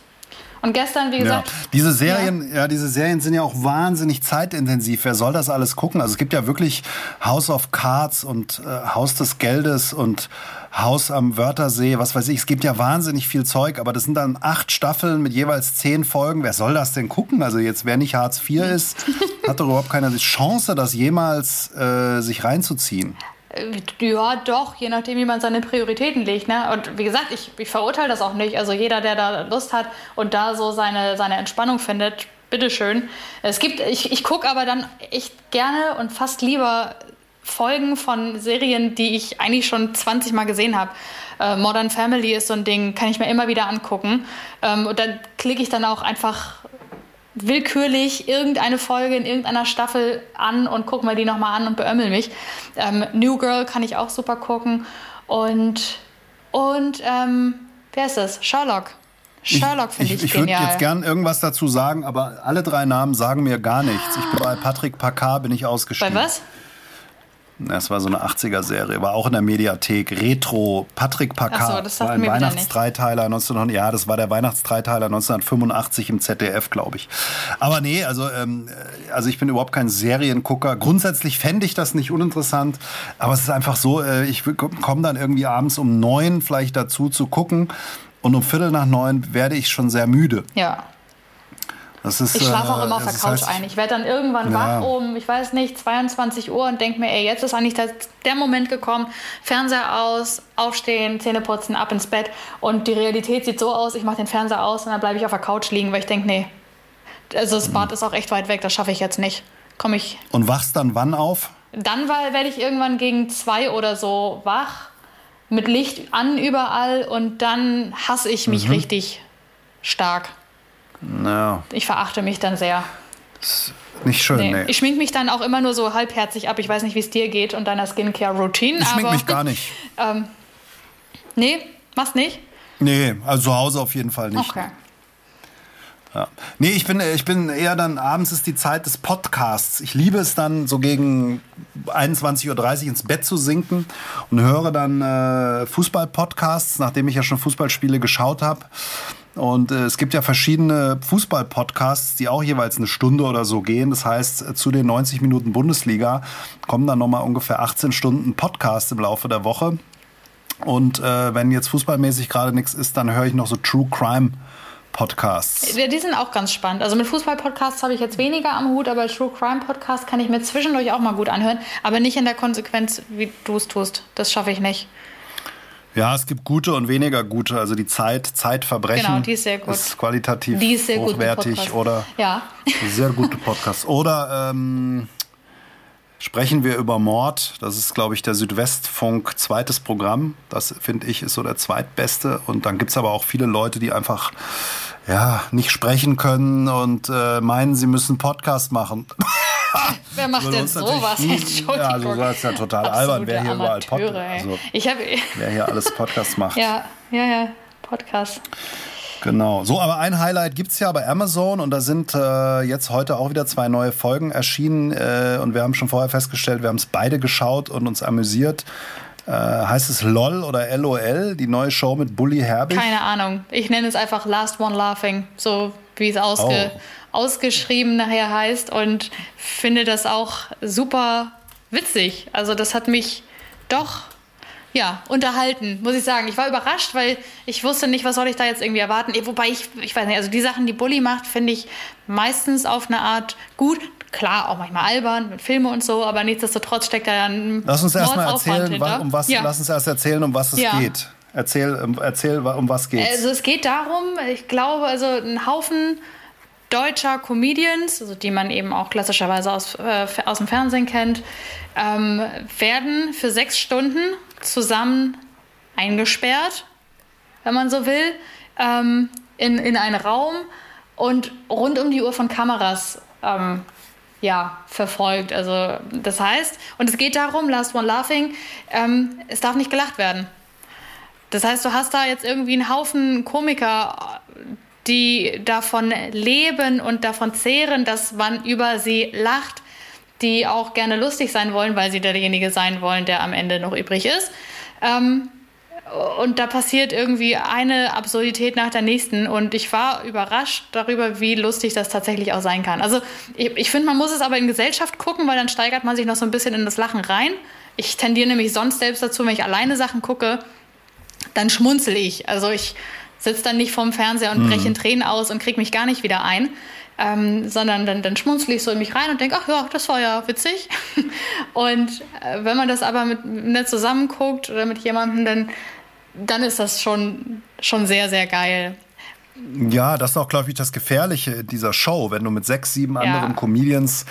Und gestern, wie gesagt. Ja. Diese Serien, ja. ja. diese Serien sind ja auch wahnsinnig zeitintensiv. Wer soll das alles gucken? Also es gibt ja wirklich House of Cards und äh, Haus des Geldes und Haus am Wörthersee, was weiß ich. Es gibt ja wahnsinnig viel Zeug, aber das sind dann acht Staffeln mit jeweils zehn Folgen. Wer soll das denn gucken? Also jetzt, wer nicht Hartz IV ist, hat doch überhaupt keine Chance, das jemals äh, sich reinzuziehen. Äh, ja, doch, je nachdem, wie man seine Prioritäten legt. Ne? Und wie gesagt, ich, ich verurteile das auch nicht. Also jeder, der da Lust hat und da so seine, seine Entspannung findet, bitteschön. Es gibt, ich, ich gucke aber dann echt gerne und fast lieber Folgen von Serien, die ich eigentlich schon 20 Mal gesehen habe. Äh, Modern Family ist so ein Ding, kann ich mir immer wieder angucken. Ähm, und dann klicke ich dann auch einfach willkürlich irgendeine Folge in irgendeiner Staffel an und gucke mir die nochmal an und beömmel mich. Ähm, New Girl kann ich auch super gucken. Und, und ähm, wer ist das? Sherlock. Sherlock finde ich, ich, ich genial. Ich würde jetzt gern irgendwas dazu sagen, aber alle drei Namen sagen mir gar nichts. Ich bin bei Patrick Packard bin ich ausgestiegen. Bei was? Das war so eine 80er-Serie, war auch in der Mediathek. Retro, Patrick Packard, so, war ein Weihnachtsdreiteiler 1900, ja, das war der Weihnachtsdreiteiler 1985 im ZDF, glaube ich. Aber nee, also, ähm, also ich bin überhaupt kein Seriengucker. Grundsätzlich fände ich das nicht uninteressant, aber es ist einfach so, äh, ich komme dann irgendwie abends um neun vielleicht dazu zu gucken und um Viertel nach neun werde ich schon sehr müde. Ja. Ist, ich schlafe auch äh, immer auf der Couch heißt, ein. Ich werde dann irgendwann Ja. wach um, ich weiß nicht, 22 Uhr und denke mir, ey, jetzt ist eigentlich der, der Moment gekommen, Fernseher aus, aufstehen, Zähne putzen, ab ins Bett. Und die Realität sieht so aus, ich mache den Fernseher aus und dann bleibe ich auf der Couch liegen, weil ich denke, nee, also das Bad ist auch echt weit weg, das schaffe ich jetzt nicht. Komme ich. Und wachst dann wann auf? Dann werde ich irgendwann gegen zwei oder so wach, mit Licht an überall und dann hasse ich mich richtig stark. Naja, Ich verachte mich dann sehr. nicht schön, Nee. nee. Ich schmink mich dann auch immer nur so halbherzig ab. Ich weiß nicht, wie es dir geht und deiner Skincare-Routine. Ich schmink aber mich gar nicht. Nee, machst nicht? Nee, also zu Hause auf jeden Fall nicht. Okay. Ja. Nee, ich bin, ich bin eher dann, abends ist die Zeit des Podcasts. Ich liebe es dann, so gegen 21.30 Uhr ins Bett zu sinken und höre dann äh, Fußball-Podcasts, nachdem ich ja schon Fußballspiele geschaut habe. Und äh, es gibt ja verschiedene Fußball-Podcasts, die auch jeweils eine Stunde oder so gehen. Das heißt, äh, zu den 90 Minuten Bundesliga kommen dann nochmal ungefähr 18 Stunden Podcast im Laufe der Woche. Und äh, wenn jetzt fußballmäßig gerade nichts ist, dann höre ich noch so True Crime Podcasts. Ja, die sind auch ganz spannend. Also mit Fußball-Podcasts habe ich jetzt weniger am Hut, aber True Crime-Podcast kann ich mir zwischendurch auch mal gut anhören. Aber nicht in der Konsequenz, wie du es tust. Das schaffe ich nicht. Ja, es gibt gute und weniger gute. Also die Zeit, Zeitverbrechen Genau, die ist sehr gut. ist qualitativ Die ist sehr hochwertig oder Ja. sehr gute Podcast. Oder ähm, sprechen wir über Mord. Das ist, glaube ich, der Südwestfunk zweites Programm. Das finde ich ist so der zweitbeste. Und dann gibt es aber auch viele Leute, die einfach ja nicht sprechen können und äh, meinen, sie müssen Podcast machen. Wer macht denn sowas? Entschuldigung. Ja, also das ist ja total albern, wer hier überall Pod- Amateure, ey. also- Ich habe Wer hier alles Podcast macht. ja, ja, ja, Podcast. Genau. So, aber ein Highlight gibt's ja bei Amazon und da sind äh, jetzt heute auch wieder zwei neue Folgen erschienen äh, und wir haben schon vorher festgestellt, wir haben es beide geschaut und uns amüsiert. Äh, heißt es LOL oder LOL, die neue Show mit Bully Herbig? Keine Ahnung. Ich nenne es einfach Last One Laughing, so wie es ausge Oh. Ausgeschrieben nachher heißt und finde das auch super witzig. Also das hat mich doch ja, unterhalten, muss ich sagen. Ich war überrascht, weil ich wusste nicht, was soll ich da jetzt irgendwie erwarten. Eh, Wobei ich, ich weiß nicht, also die Sachen, die Bully macht, finde ich meistens auf eine Art gut. Klar, auch manchmal albern mit Filme und so, aber nichtsdestotrotz steckt da dann Lass uns erst mal Mordsaufwand erzählen, wa- um was, ja. lass uns erst erzählen, um was es Ja. geht. Erzähl, um, erzähl, um was geht's. Also es geht darum, ich glaube, also ein Haufen deutscher Comedians, also die man eben auch klassischerweise aus, äh, aus dem Fernsehen kennt, ähm, werden für sechs Stunden zusammen eingesperrt, wenn man so will, ähm, in, in einen Raum und rund um die Uhr von Kameras ähm, ja, verfolgt. Also das heißt, und es geht darum, Last One Laughing, ähm, es darf nicht gelacht werden. Das heißt, du hast da jetzt irgendwie einen Haufen Komiker, die davon leben und davon zehren, dass man über sie lacht, die auch gerne lustig sein wollen, weil sie derjenige sein wollen, der am Ende noch übrig ist. Ähm, und da passiert irgendwie eine Absurdität nach der nächsten. Und ich war überrascht darüber, wie lustig das tatsächlich auch sein kann. Also ich, ich finde, man muss es aber in Gesellschaft gucken, weil dann steigert man sich noch so ein bisschen in das Lachen rein. Ich tendiere nämlich sonst selbst dazu, wenn ich alleine Sachen gucke, dann schmunzel ich. Also ich sitze dann nicht vorm Fernseher und breche in Tränen aus und kriege mich gar nicht wieder ein. Ähm, sondern dann, dann schmunzel ich so in mich rein und denke, ach ja, das war ja witzig. und äh, wenn man das aber mit mir zusammen guckt oder mit jemandem, dann, dann ist das schon, schon sehr, sehr geil. Ja, das ist auch, glaube ich, das Gefährliche dieser Show, wenn du mit sechs, sieben Ja. anderen Comedians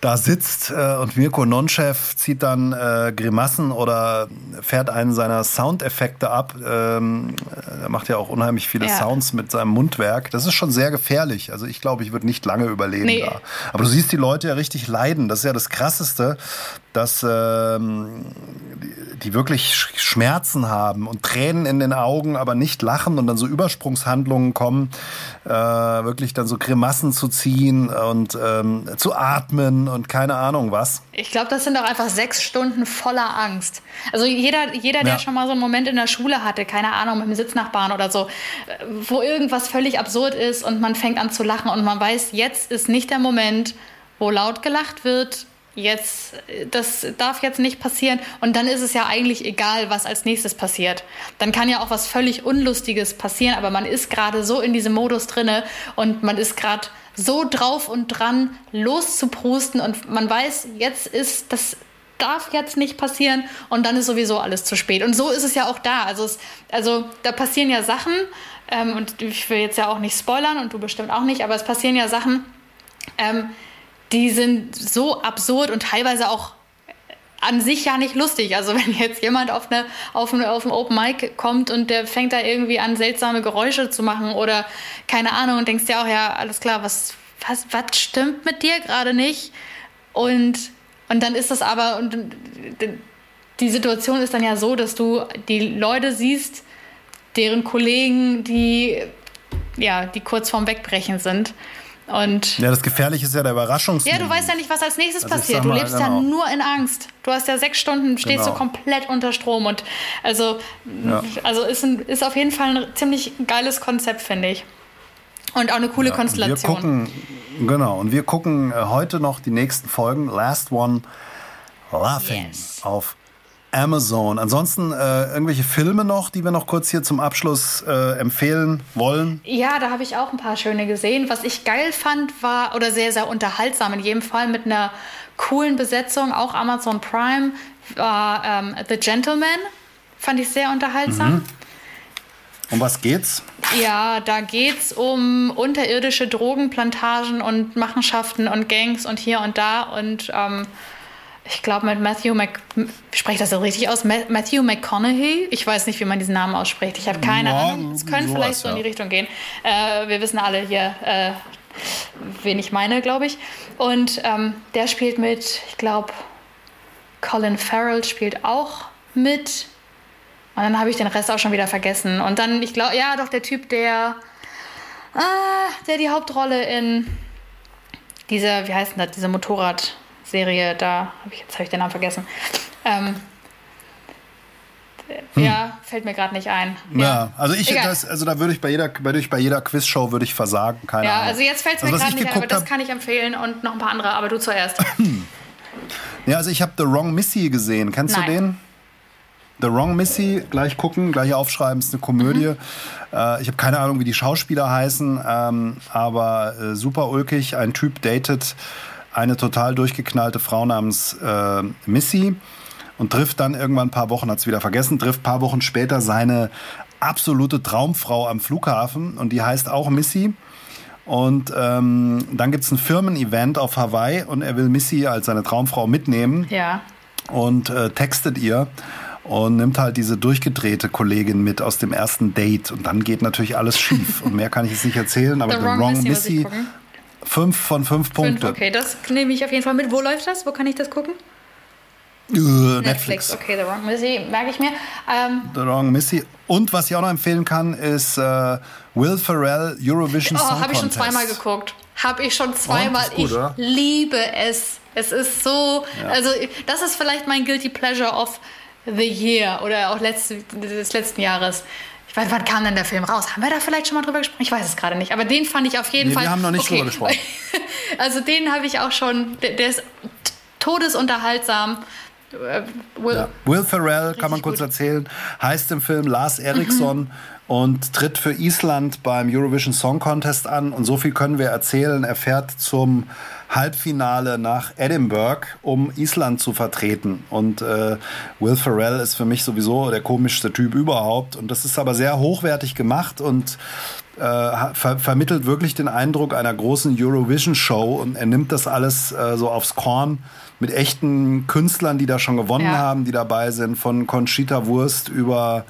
da sitzt äh, und Mirko Nonchef zieht dann äh, Grimassen oder fährt einen seiner Soundeffekte ab. Ähm, er macht ja auch unheimlich viele Ja. Sounds mit seinem Mundwerk. Das ist schon sehr gefährlich. Also ich glaube, ich würde nicht lange überleben Nee. da. Aber du siehst die Leute ja richtig leiden. Das ist ja das Krasseste, dass ähm, die, wirklich Sch- Schmerzen haben und Tränen in den Augen, aber nicht lachen und dann so Übersprungshandlungen kommen, äh, wirklich dann so Grimassen zu ziehen und ähm, zu atmen und keine Ahnung was. Ich glaube, das sind doch einfach sechs Stunden voller Angst. Also jeder, jeder der Ja. schon mal so einen Moment in der Schule hatte, keine Ahnung, mit dem Sitznachbarn oder so, äh, wo irgendwas völlig absurd ist und man fängt an zu lachen und man weiß, jetzt ist nicht der Moment, wo laut gelacht wird jetzt, das darf jetzt nicht passieren. Und dann ist es ja eigentlich egal, was als nächstes passiert. Dann kann ja auch was völlig Unlustiges passieren, aber man ist gerade so in diesem Modus drinne und man ist gerade so drauf und dran, loszuprusten und man weiß, jetzt ist das darf jetzt nicht passieren und dann ist sowieso alles zu spät. Und so ist es ja auch da. Also, es, also da passieren ja Sachen ähm, und ich will jetzt ja auch nicht spoilern und du bestimmt auch nicht, aber es passieren ja Sachen, ähm, die sind so absurd und teilweise auch an sich ja nicht lustig. Also wenn jetzt jemand auf, eine, auf, eine, auf ein Open Mic kommt und der fängt da irgendwie an, seltsame Geräusche zu machen oder keine Ahnung und denkst dir auch, ja, alles klar, was, was, was stimmt mit dir gerade nicht? Und, und dann ist das aber, und die Situation ist dann ja so, dass du die Leute siehst, deren Kollegen, die, ja, die kurz vorm Wegbrechen sind. Und ja, das Gefährliche ist ja der Überraschungs. Ja, du weißt ja nicht, was als nächstes also passiert. Mal, du lebst genau. ja nur in Angst. Du hast ja sechs Stunden, stehst genau. du komplett unter Strom. Und also, ja. also ist, ein, ist auf jeden Fall ein ziemlich geiles Konzept, finde ich. Und auch eine coole ja, Konstellation. Wir gucken, genau, und wir gucken äh, heute noch die nächsten Folgen. Last One Laughing yes. auf Amazon. Ansonsten äh, irgendwelche Filme noch, die wir noch kurz hier zum Abschluss äh, empfehlen wollen? Ja, da habe ich auch ein paar schöne gesehen. Was ich geil fand, war, oder sehr, sehr unterhaltsam, in jedem Fall mit einer coolen Besetzung, auch Amazon Prime, war ähm, The Gentleman. Fand ich sehr unterhaltsam. Mhm. Um was geht's? Ja, da geht's um unterirdische Drogenplantagen und Machenschaften und Gangs und hier und da und ähm, ich glaube mit Matthew Mc, spreche das so richtig aus, Matthew McConaughey. Ich weiß nicht, wie man diesen Namen ausspricht. Ich habe keine ja, Ahnung. Es könnte vielleicht so in die Richtung gehen. Äh, wir wissen alle hier, äh, wen ich meine, glaube ich. Und ähm, der spielt mit, ich glaube, Colin Farrell spielt auch mit. Und dann habe ich den Rest auch schon wieder vergessen. Und dann, ich glaube, ja, doch der Typ, der, ah, der die Hauptrolle in dieser, wie heißt denn das, diese Motorrad Serie, da habe ich jetzt habe ich den Namen vergessen. Ähm, hm. Ja, fällt mir gerade nicht ein. Ja, ja also ich, das, also da würde ich bei jeder, bei, bei jeder Quizshow würde ich versagen, keine ja, Ahnung. also jetzt fällt es mir also, gerade nicht ein, aber das kann ich empfehlen und noch ein paar andere, aber du zuerst. ja, also ich habe The Wrong Missy gesehen. Kennst Nein. du den? The Wrong Missy, gleich gucken, gleich aufschreiben, ist eine Komödie. Mhm. Äh, ich habe keine Ahnung, wie die Schauspieler heißen, ähm, aber äh, super ulkig. Ein Typ datet eine total durchgeknallte Frau namens äh, Missy und trifft dann irgendwann ein paar Wochen, hat es wieder vergessen, trifft ein paar Wochen später seine absolute Traumfrau am Flughafen und die heißt auch Missy. Und ähm, dann gibt es ein Firmen-Event auf Hawaii und er will Missy als seine Traumfrau mitnehmen. Ja. Und äh, textet ihr und nimmt halt diese durchgedrehte Kollegin mit aus dem ersten Date. Und dann geht natürlich alles schief. und mehr kann ich jetzt nicht erzählen, aber The, The Wrong, Wrong Missy, Missy Fünf von fünf Punkte. okay, das nehme ich auf jeden Fall mit. Wo läuft das? Wo kann ich das gucken? Uh, Netflix. Netflix. Okay, The Wrong Missy, merke ich mir. Ähm, The Wrong Missy. Und was ich auch noch empfehlen kann, ist äh, Will Ferrell Eurovision oh, Song Contest. Oh, habe ich schon zweimal geguckt. Habe ich schon zweimal. Gut, ich oder? liebe es. Es ist so, ja. also das ist vielleicht mein Guilty Pleasure of the Year oder auch letzte, des letzten Jahres. Weiß, wann kam denn der Film raus? Haben wir da vielleicht schon mal drüber gesprochen? Ich weiß es gerade nicht. Aber den fand ich auf jeden nee, Fall. Wir haben noch nicht okay. drüber gesprochen. also den habe ich auch schon. Der, der ist todesunterhaltsam. Äh, Will, ja. Will Ferrell, kann man kurz gut. erzählen, heißt im Film Lars Eriksson mhm. Und tritt für Island beim Eurovision Song Contest an. Und so viel können wir erzählen. Er fährt zum Halbfinale nach Edinburgh, um Island zu vertreten. Und äh, Will Ferrell ist für mich sowieso der komischste Typ überhaupt. Und das ist aber sehr hochwertig gemacht und äh, ver vermittelt wirklich den Eindruck einer großen Eurovision-Show. Und er nimmt das alles äh, so aufs Korn mit echten Künstlern, die da schon gewonnen ja. haben, die dabei sind, von Conchita Wurst über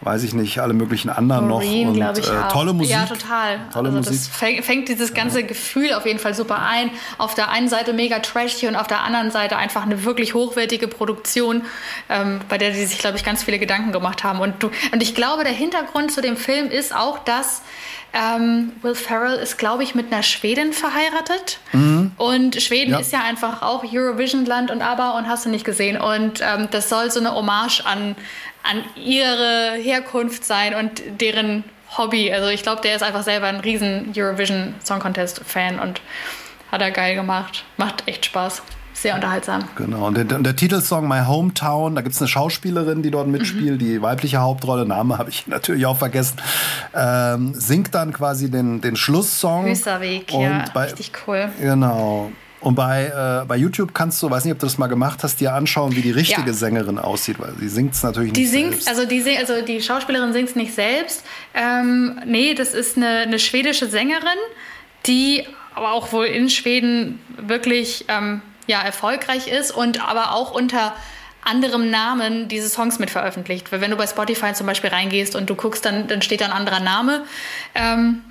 weiß ich nicht, alle möglichen anderen Maureen, noch. Und, ich äh, tolle Musik. Ja, total. Tolle also Musik. Das fängt dieses ganze Gefühl auf jeden Fall super ein. Auf der einen Seite mega trashy und auf der anderen Seite einfach eine wirklich hochwertige Produktion, ähm, bei der sie sich, glaube ich, ganz viele Gedanken gemacht haben. Und, du, und ich glaube, der Hintergrund zu dem Film ist auch, dass ähm, Will Ferrell ist, glaube ich, mit einer Schwedin verheiratet. Mhm. Und Schweden ja. ist ja einfach auch Eurovision-Land und aber und hast du nicht gesehen. Und ähm, das soll so eine Hommage an, an ihre Herkunft sein und deren Hobby. Also ich glaube, der ist einfach selber ein riesen Eurovision Song Contest Fan und hat er geil gemacht. Macht echt Spaß. Sehr unterhaltsam. Genau. Und der, der Titelsong My Hometown, da gibt es eine Schauspielerin, die dort mitspielt, mhm. die weibliche Hauptrolle, Name habe ich natürlich auch vergessen, ähm, singt dann quasi den, den Schlusssong. Weg, ja, bei, richtig cool. Genau. Und bei, äh, bei YouTube kannst du, weiß nicht, ob du das mal gemacht hast, dir anschauen, wie die richtige ja. Sängerin aussieht, weil sie singt es natürlich die nicht singt, selbst. Also die, also die Schauspielerin singt es nicht selbst. Ähm, nee, das ist eine, eine schwedische Sängerin, die aber auch wohl in Schweden wirklich ähm, ja, erfolgreich ist und aber auch unter anderem Namen diese Songs mit veröffentlicht. Weil wenn du bei Spotify zum Beispiel reingehst und du guckst, dann, dann steht da ein anderer Name. Ähm,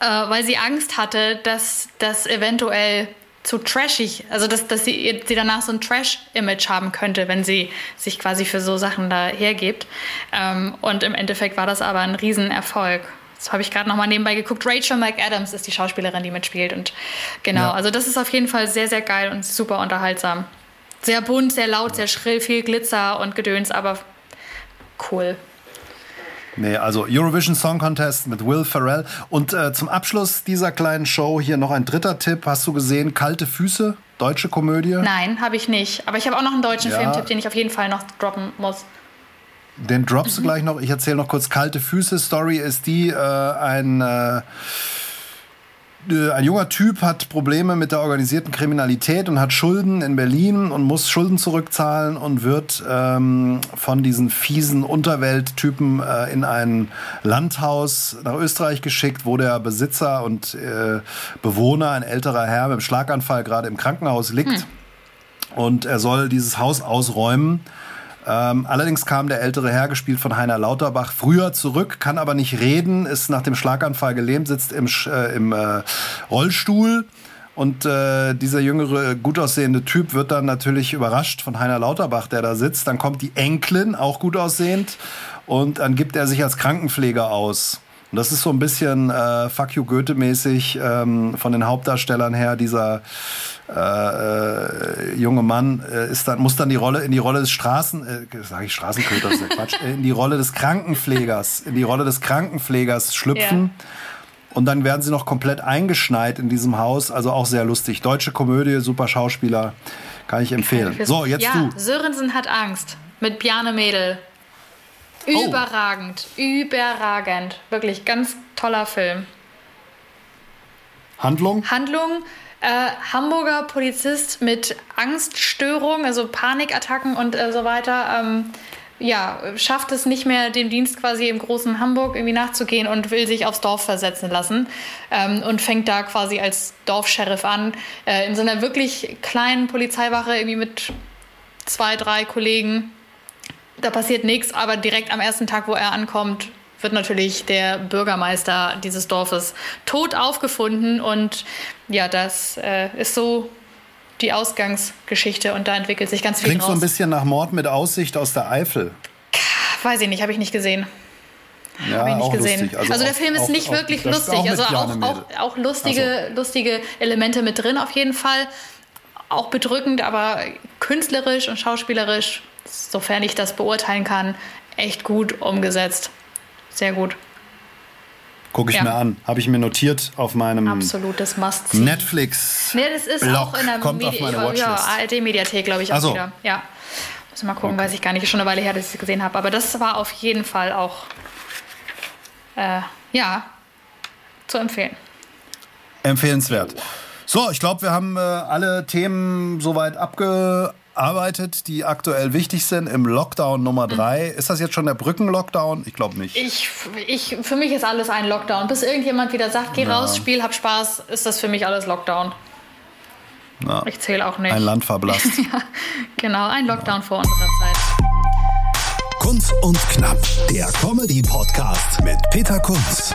äh, weil sie Angst hatte, dass das eventuell zu trashig, also dass, dass sie, sie danach so ein Trash-Image haben könnte, wenn sie sich quasi für so Sachen da hergibt. Ähm, und im Endeffekt war das aber ein Riesenerfolg. Das habe ich gerade nochmal nebenbei geguckt. Rachel McAdams ist die Schauspielerin, die mitspielt. Und genau, ja. also das ist auf jeden Fall sehr, sehr geil und super unterhaltsam. Sehr bunt, sehr laut, sehr schrill, viel Glitzer und Gedöns, aber cool. Nee, also Eurovision Song Contest mit Will Ferrell. Und äh, zum Abschluss dieser kleinen Show hier noch ein dritter Tipp. Hast du gesehen, Kalte Füße, deutsche Komödie? Nein, habe ich nicht. Aber ich habe auch noch einen deutschen ja. Filmtipp, den ich auf jeden Fall noch droppen muss. Den droppst mhm. du gleich noch. Ich erzähle noch kurz. Kalte Füße. Story ist die, äh, ein... Äh, ein junger Typ hat Probleme mit der organisierten Kriminalität und hat Schulden in Berlin und muss Schulden zurückzahlen und wird ähm, von diesen fiesen Unterwelttypen äh, in ein Landhaus nach Österreich geschickt, wo der Besitzer und äh, Bewohner, ein älterer Herr mit einem Schlaganfall gerade im Krankenhaus liegt. Hm. Und er soll dieses Haus ausräumen ähm, allerdings kam der ältere Herr, gespielt von Heiner Lauterbach, früher zurück, kann aber nicht reden, ist nach dem Schlaganfall gelähmt, sitzt im, äh, im äh, Rollstuhl. Und äh, dieser jüngere, gut aussehende Typ wird dann natürlich überrascht von Heiner Lauterbach, der da sitzt. Dann kommt die Enkelin, auch gut aussehend. Und dann gibt er sich als Krankenpfleger aus. Und das ist so ein bisschen äh, Fuck you Goethe-mäßig ähm, von den Hauptdarstellern her. Dieser äh, äh, junge Mann äh, ist dann, muss dann die Rolle in die Rolle des Straßen, äh, sage ich Straßenköters, ja Quatsch, äh, in die Rolle des Krankenpflegers, in die Rolle des Krankenpflegers schlüpfen. Yeah. Und dann werden sie noch komplett eingeschneit in diesem Haus. Also auch sehr lustig. Deutsche Komödie, super Schauspieler. Kann ich empfehlen. So, jetzt ja, du. Sörensen hat Angst. Mit Bjarne Mädel. Oh. Überragend, oh. überragend. Wirklich ganz toller Film. Handlung? Handlung. Äh, Hamburger Polizist mit Angststörung, also Panikattacken und äh, so weiter. Ähm, ja, schafft es nicht mehr, dem Dienst quasi im großen Hamburg irgendwie nachzugehen und will sich aufs Dorf versetzen lassen ähm, und fängt da quasi als Dorfsheriff an, äh, in so einer wirklich kleinen Polizeiwache irgendwie mit zwei, drei Kollegen da passiert nichts, aber direkt am ersten Tag, wo er ankommt, wird natürlich der Bürgermeister dieses Dorfes tot aufgefunden und ja, das äh, ist so die Ausgangsgeschichte und da entwickelt sich ganz viel Klingt raus. so ein bisschen nach Mord mit Aussicht aus der Eifel. Weiß ich nicht, habe ich nicht gesehen. Ja, habe ich nicht gesehen. Also, also, der Film ist auch, nicht auch, wirklich lustig. Auch also auch, auch, lustige, so. lustige Elemente mit drin auf jeden Fall. Auch bedrückend, aber künstlerisch und schauspielerisch sofern ich das beurteilen kann, echt gut umgesetzt. Sehr gut. Gucke ich ja. mir an. Habe ich mir notiert auf meinem Absolutes Must Netflix. Nee, das ist Blog. auch in der Kommt Medi ja, ARD-Mediathek, glaube ich, auch so. wieder. Ja. Muss mal gucken, okay. weiß ich gar nicht. Ist schon eine Weile her, dass ich es gesehen habe. Aber das war auf jeden Fall auch äh, ja, zu empfehlen. Empfehlenswert. So, ich glaube, wir haben äh, alle Themen soweit abge arbeitet, die aktuell wichtig sind im Lockdown Nummer drei. Mhm. Ist das jetzt schon der Brückenlockdown? Ich glaube nicht. Ich, ich, für mich ist alles ein Lockdown. Bis irgendjemand wieder sagt, geh ja. raus, spiel, hab Spaß, ist das für mich alles Lockdown. Ja. Ich zähle auch nicht. Ein Land verblasst. ja, genau, ein Lockdown ja. vor unserer Zeit. Kunz und Knapp, der Comedy-Podcast mit Peter Kunz.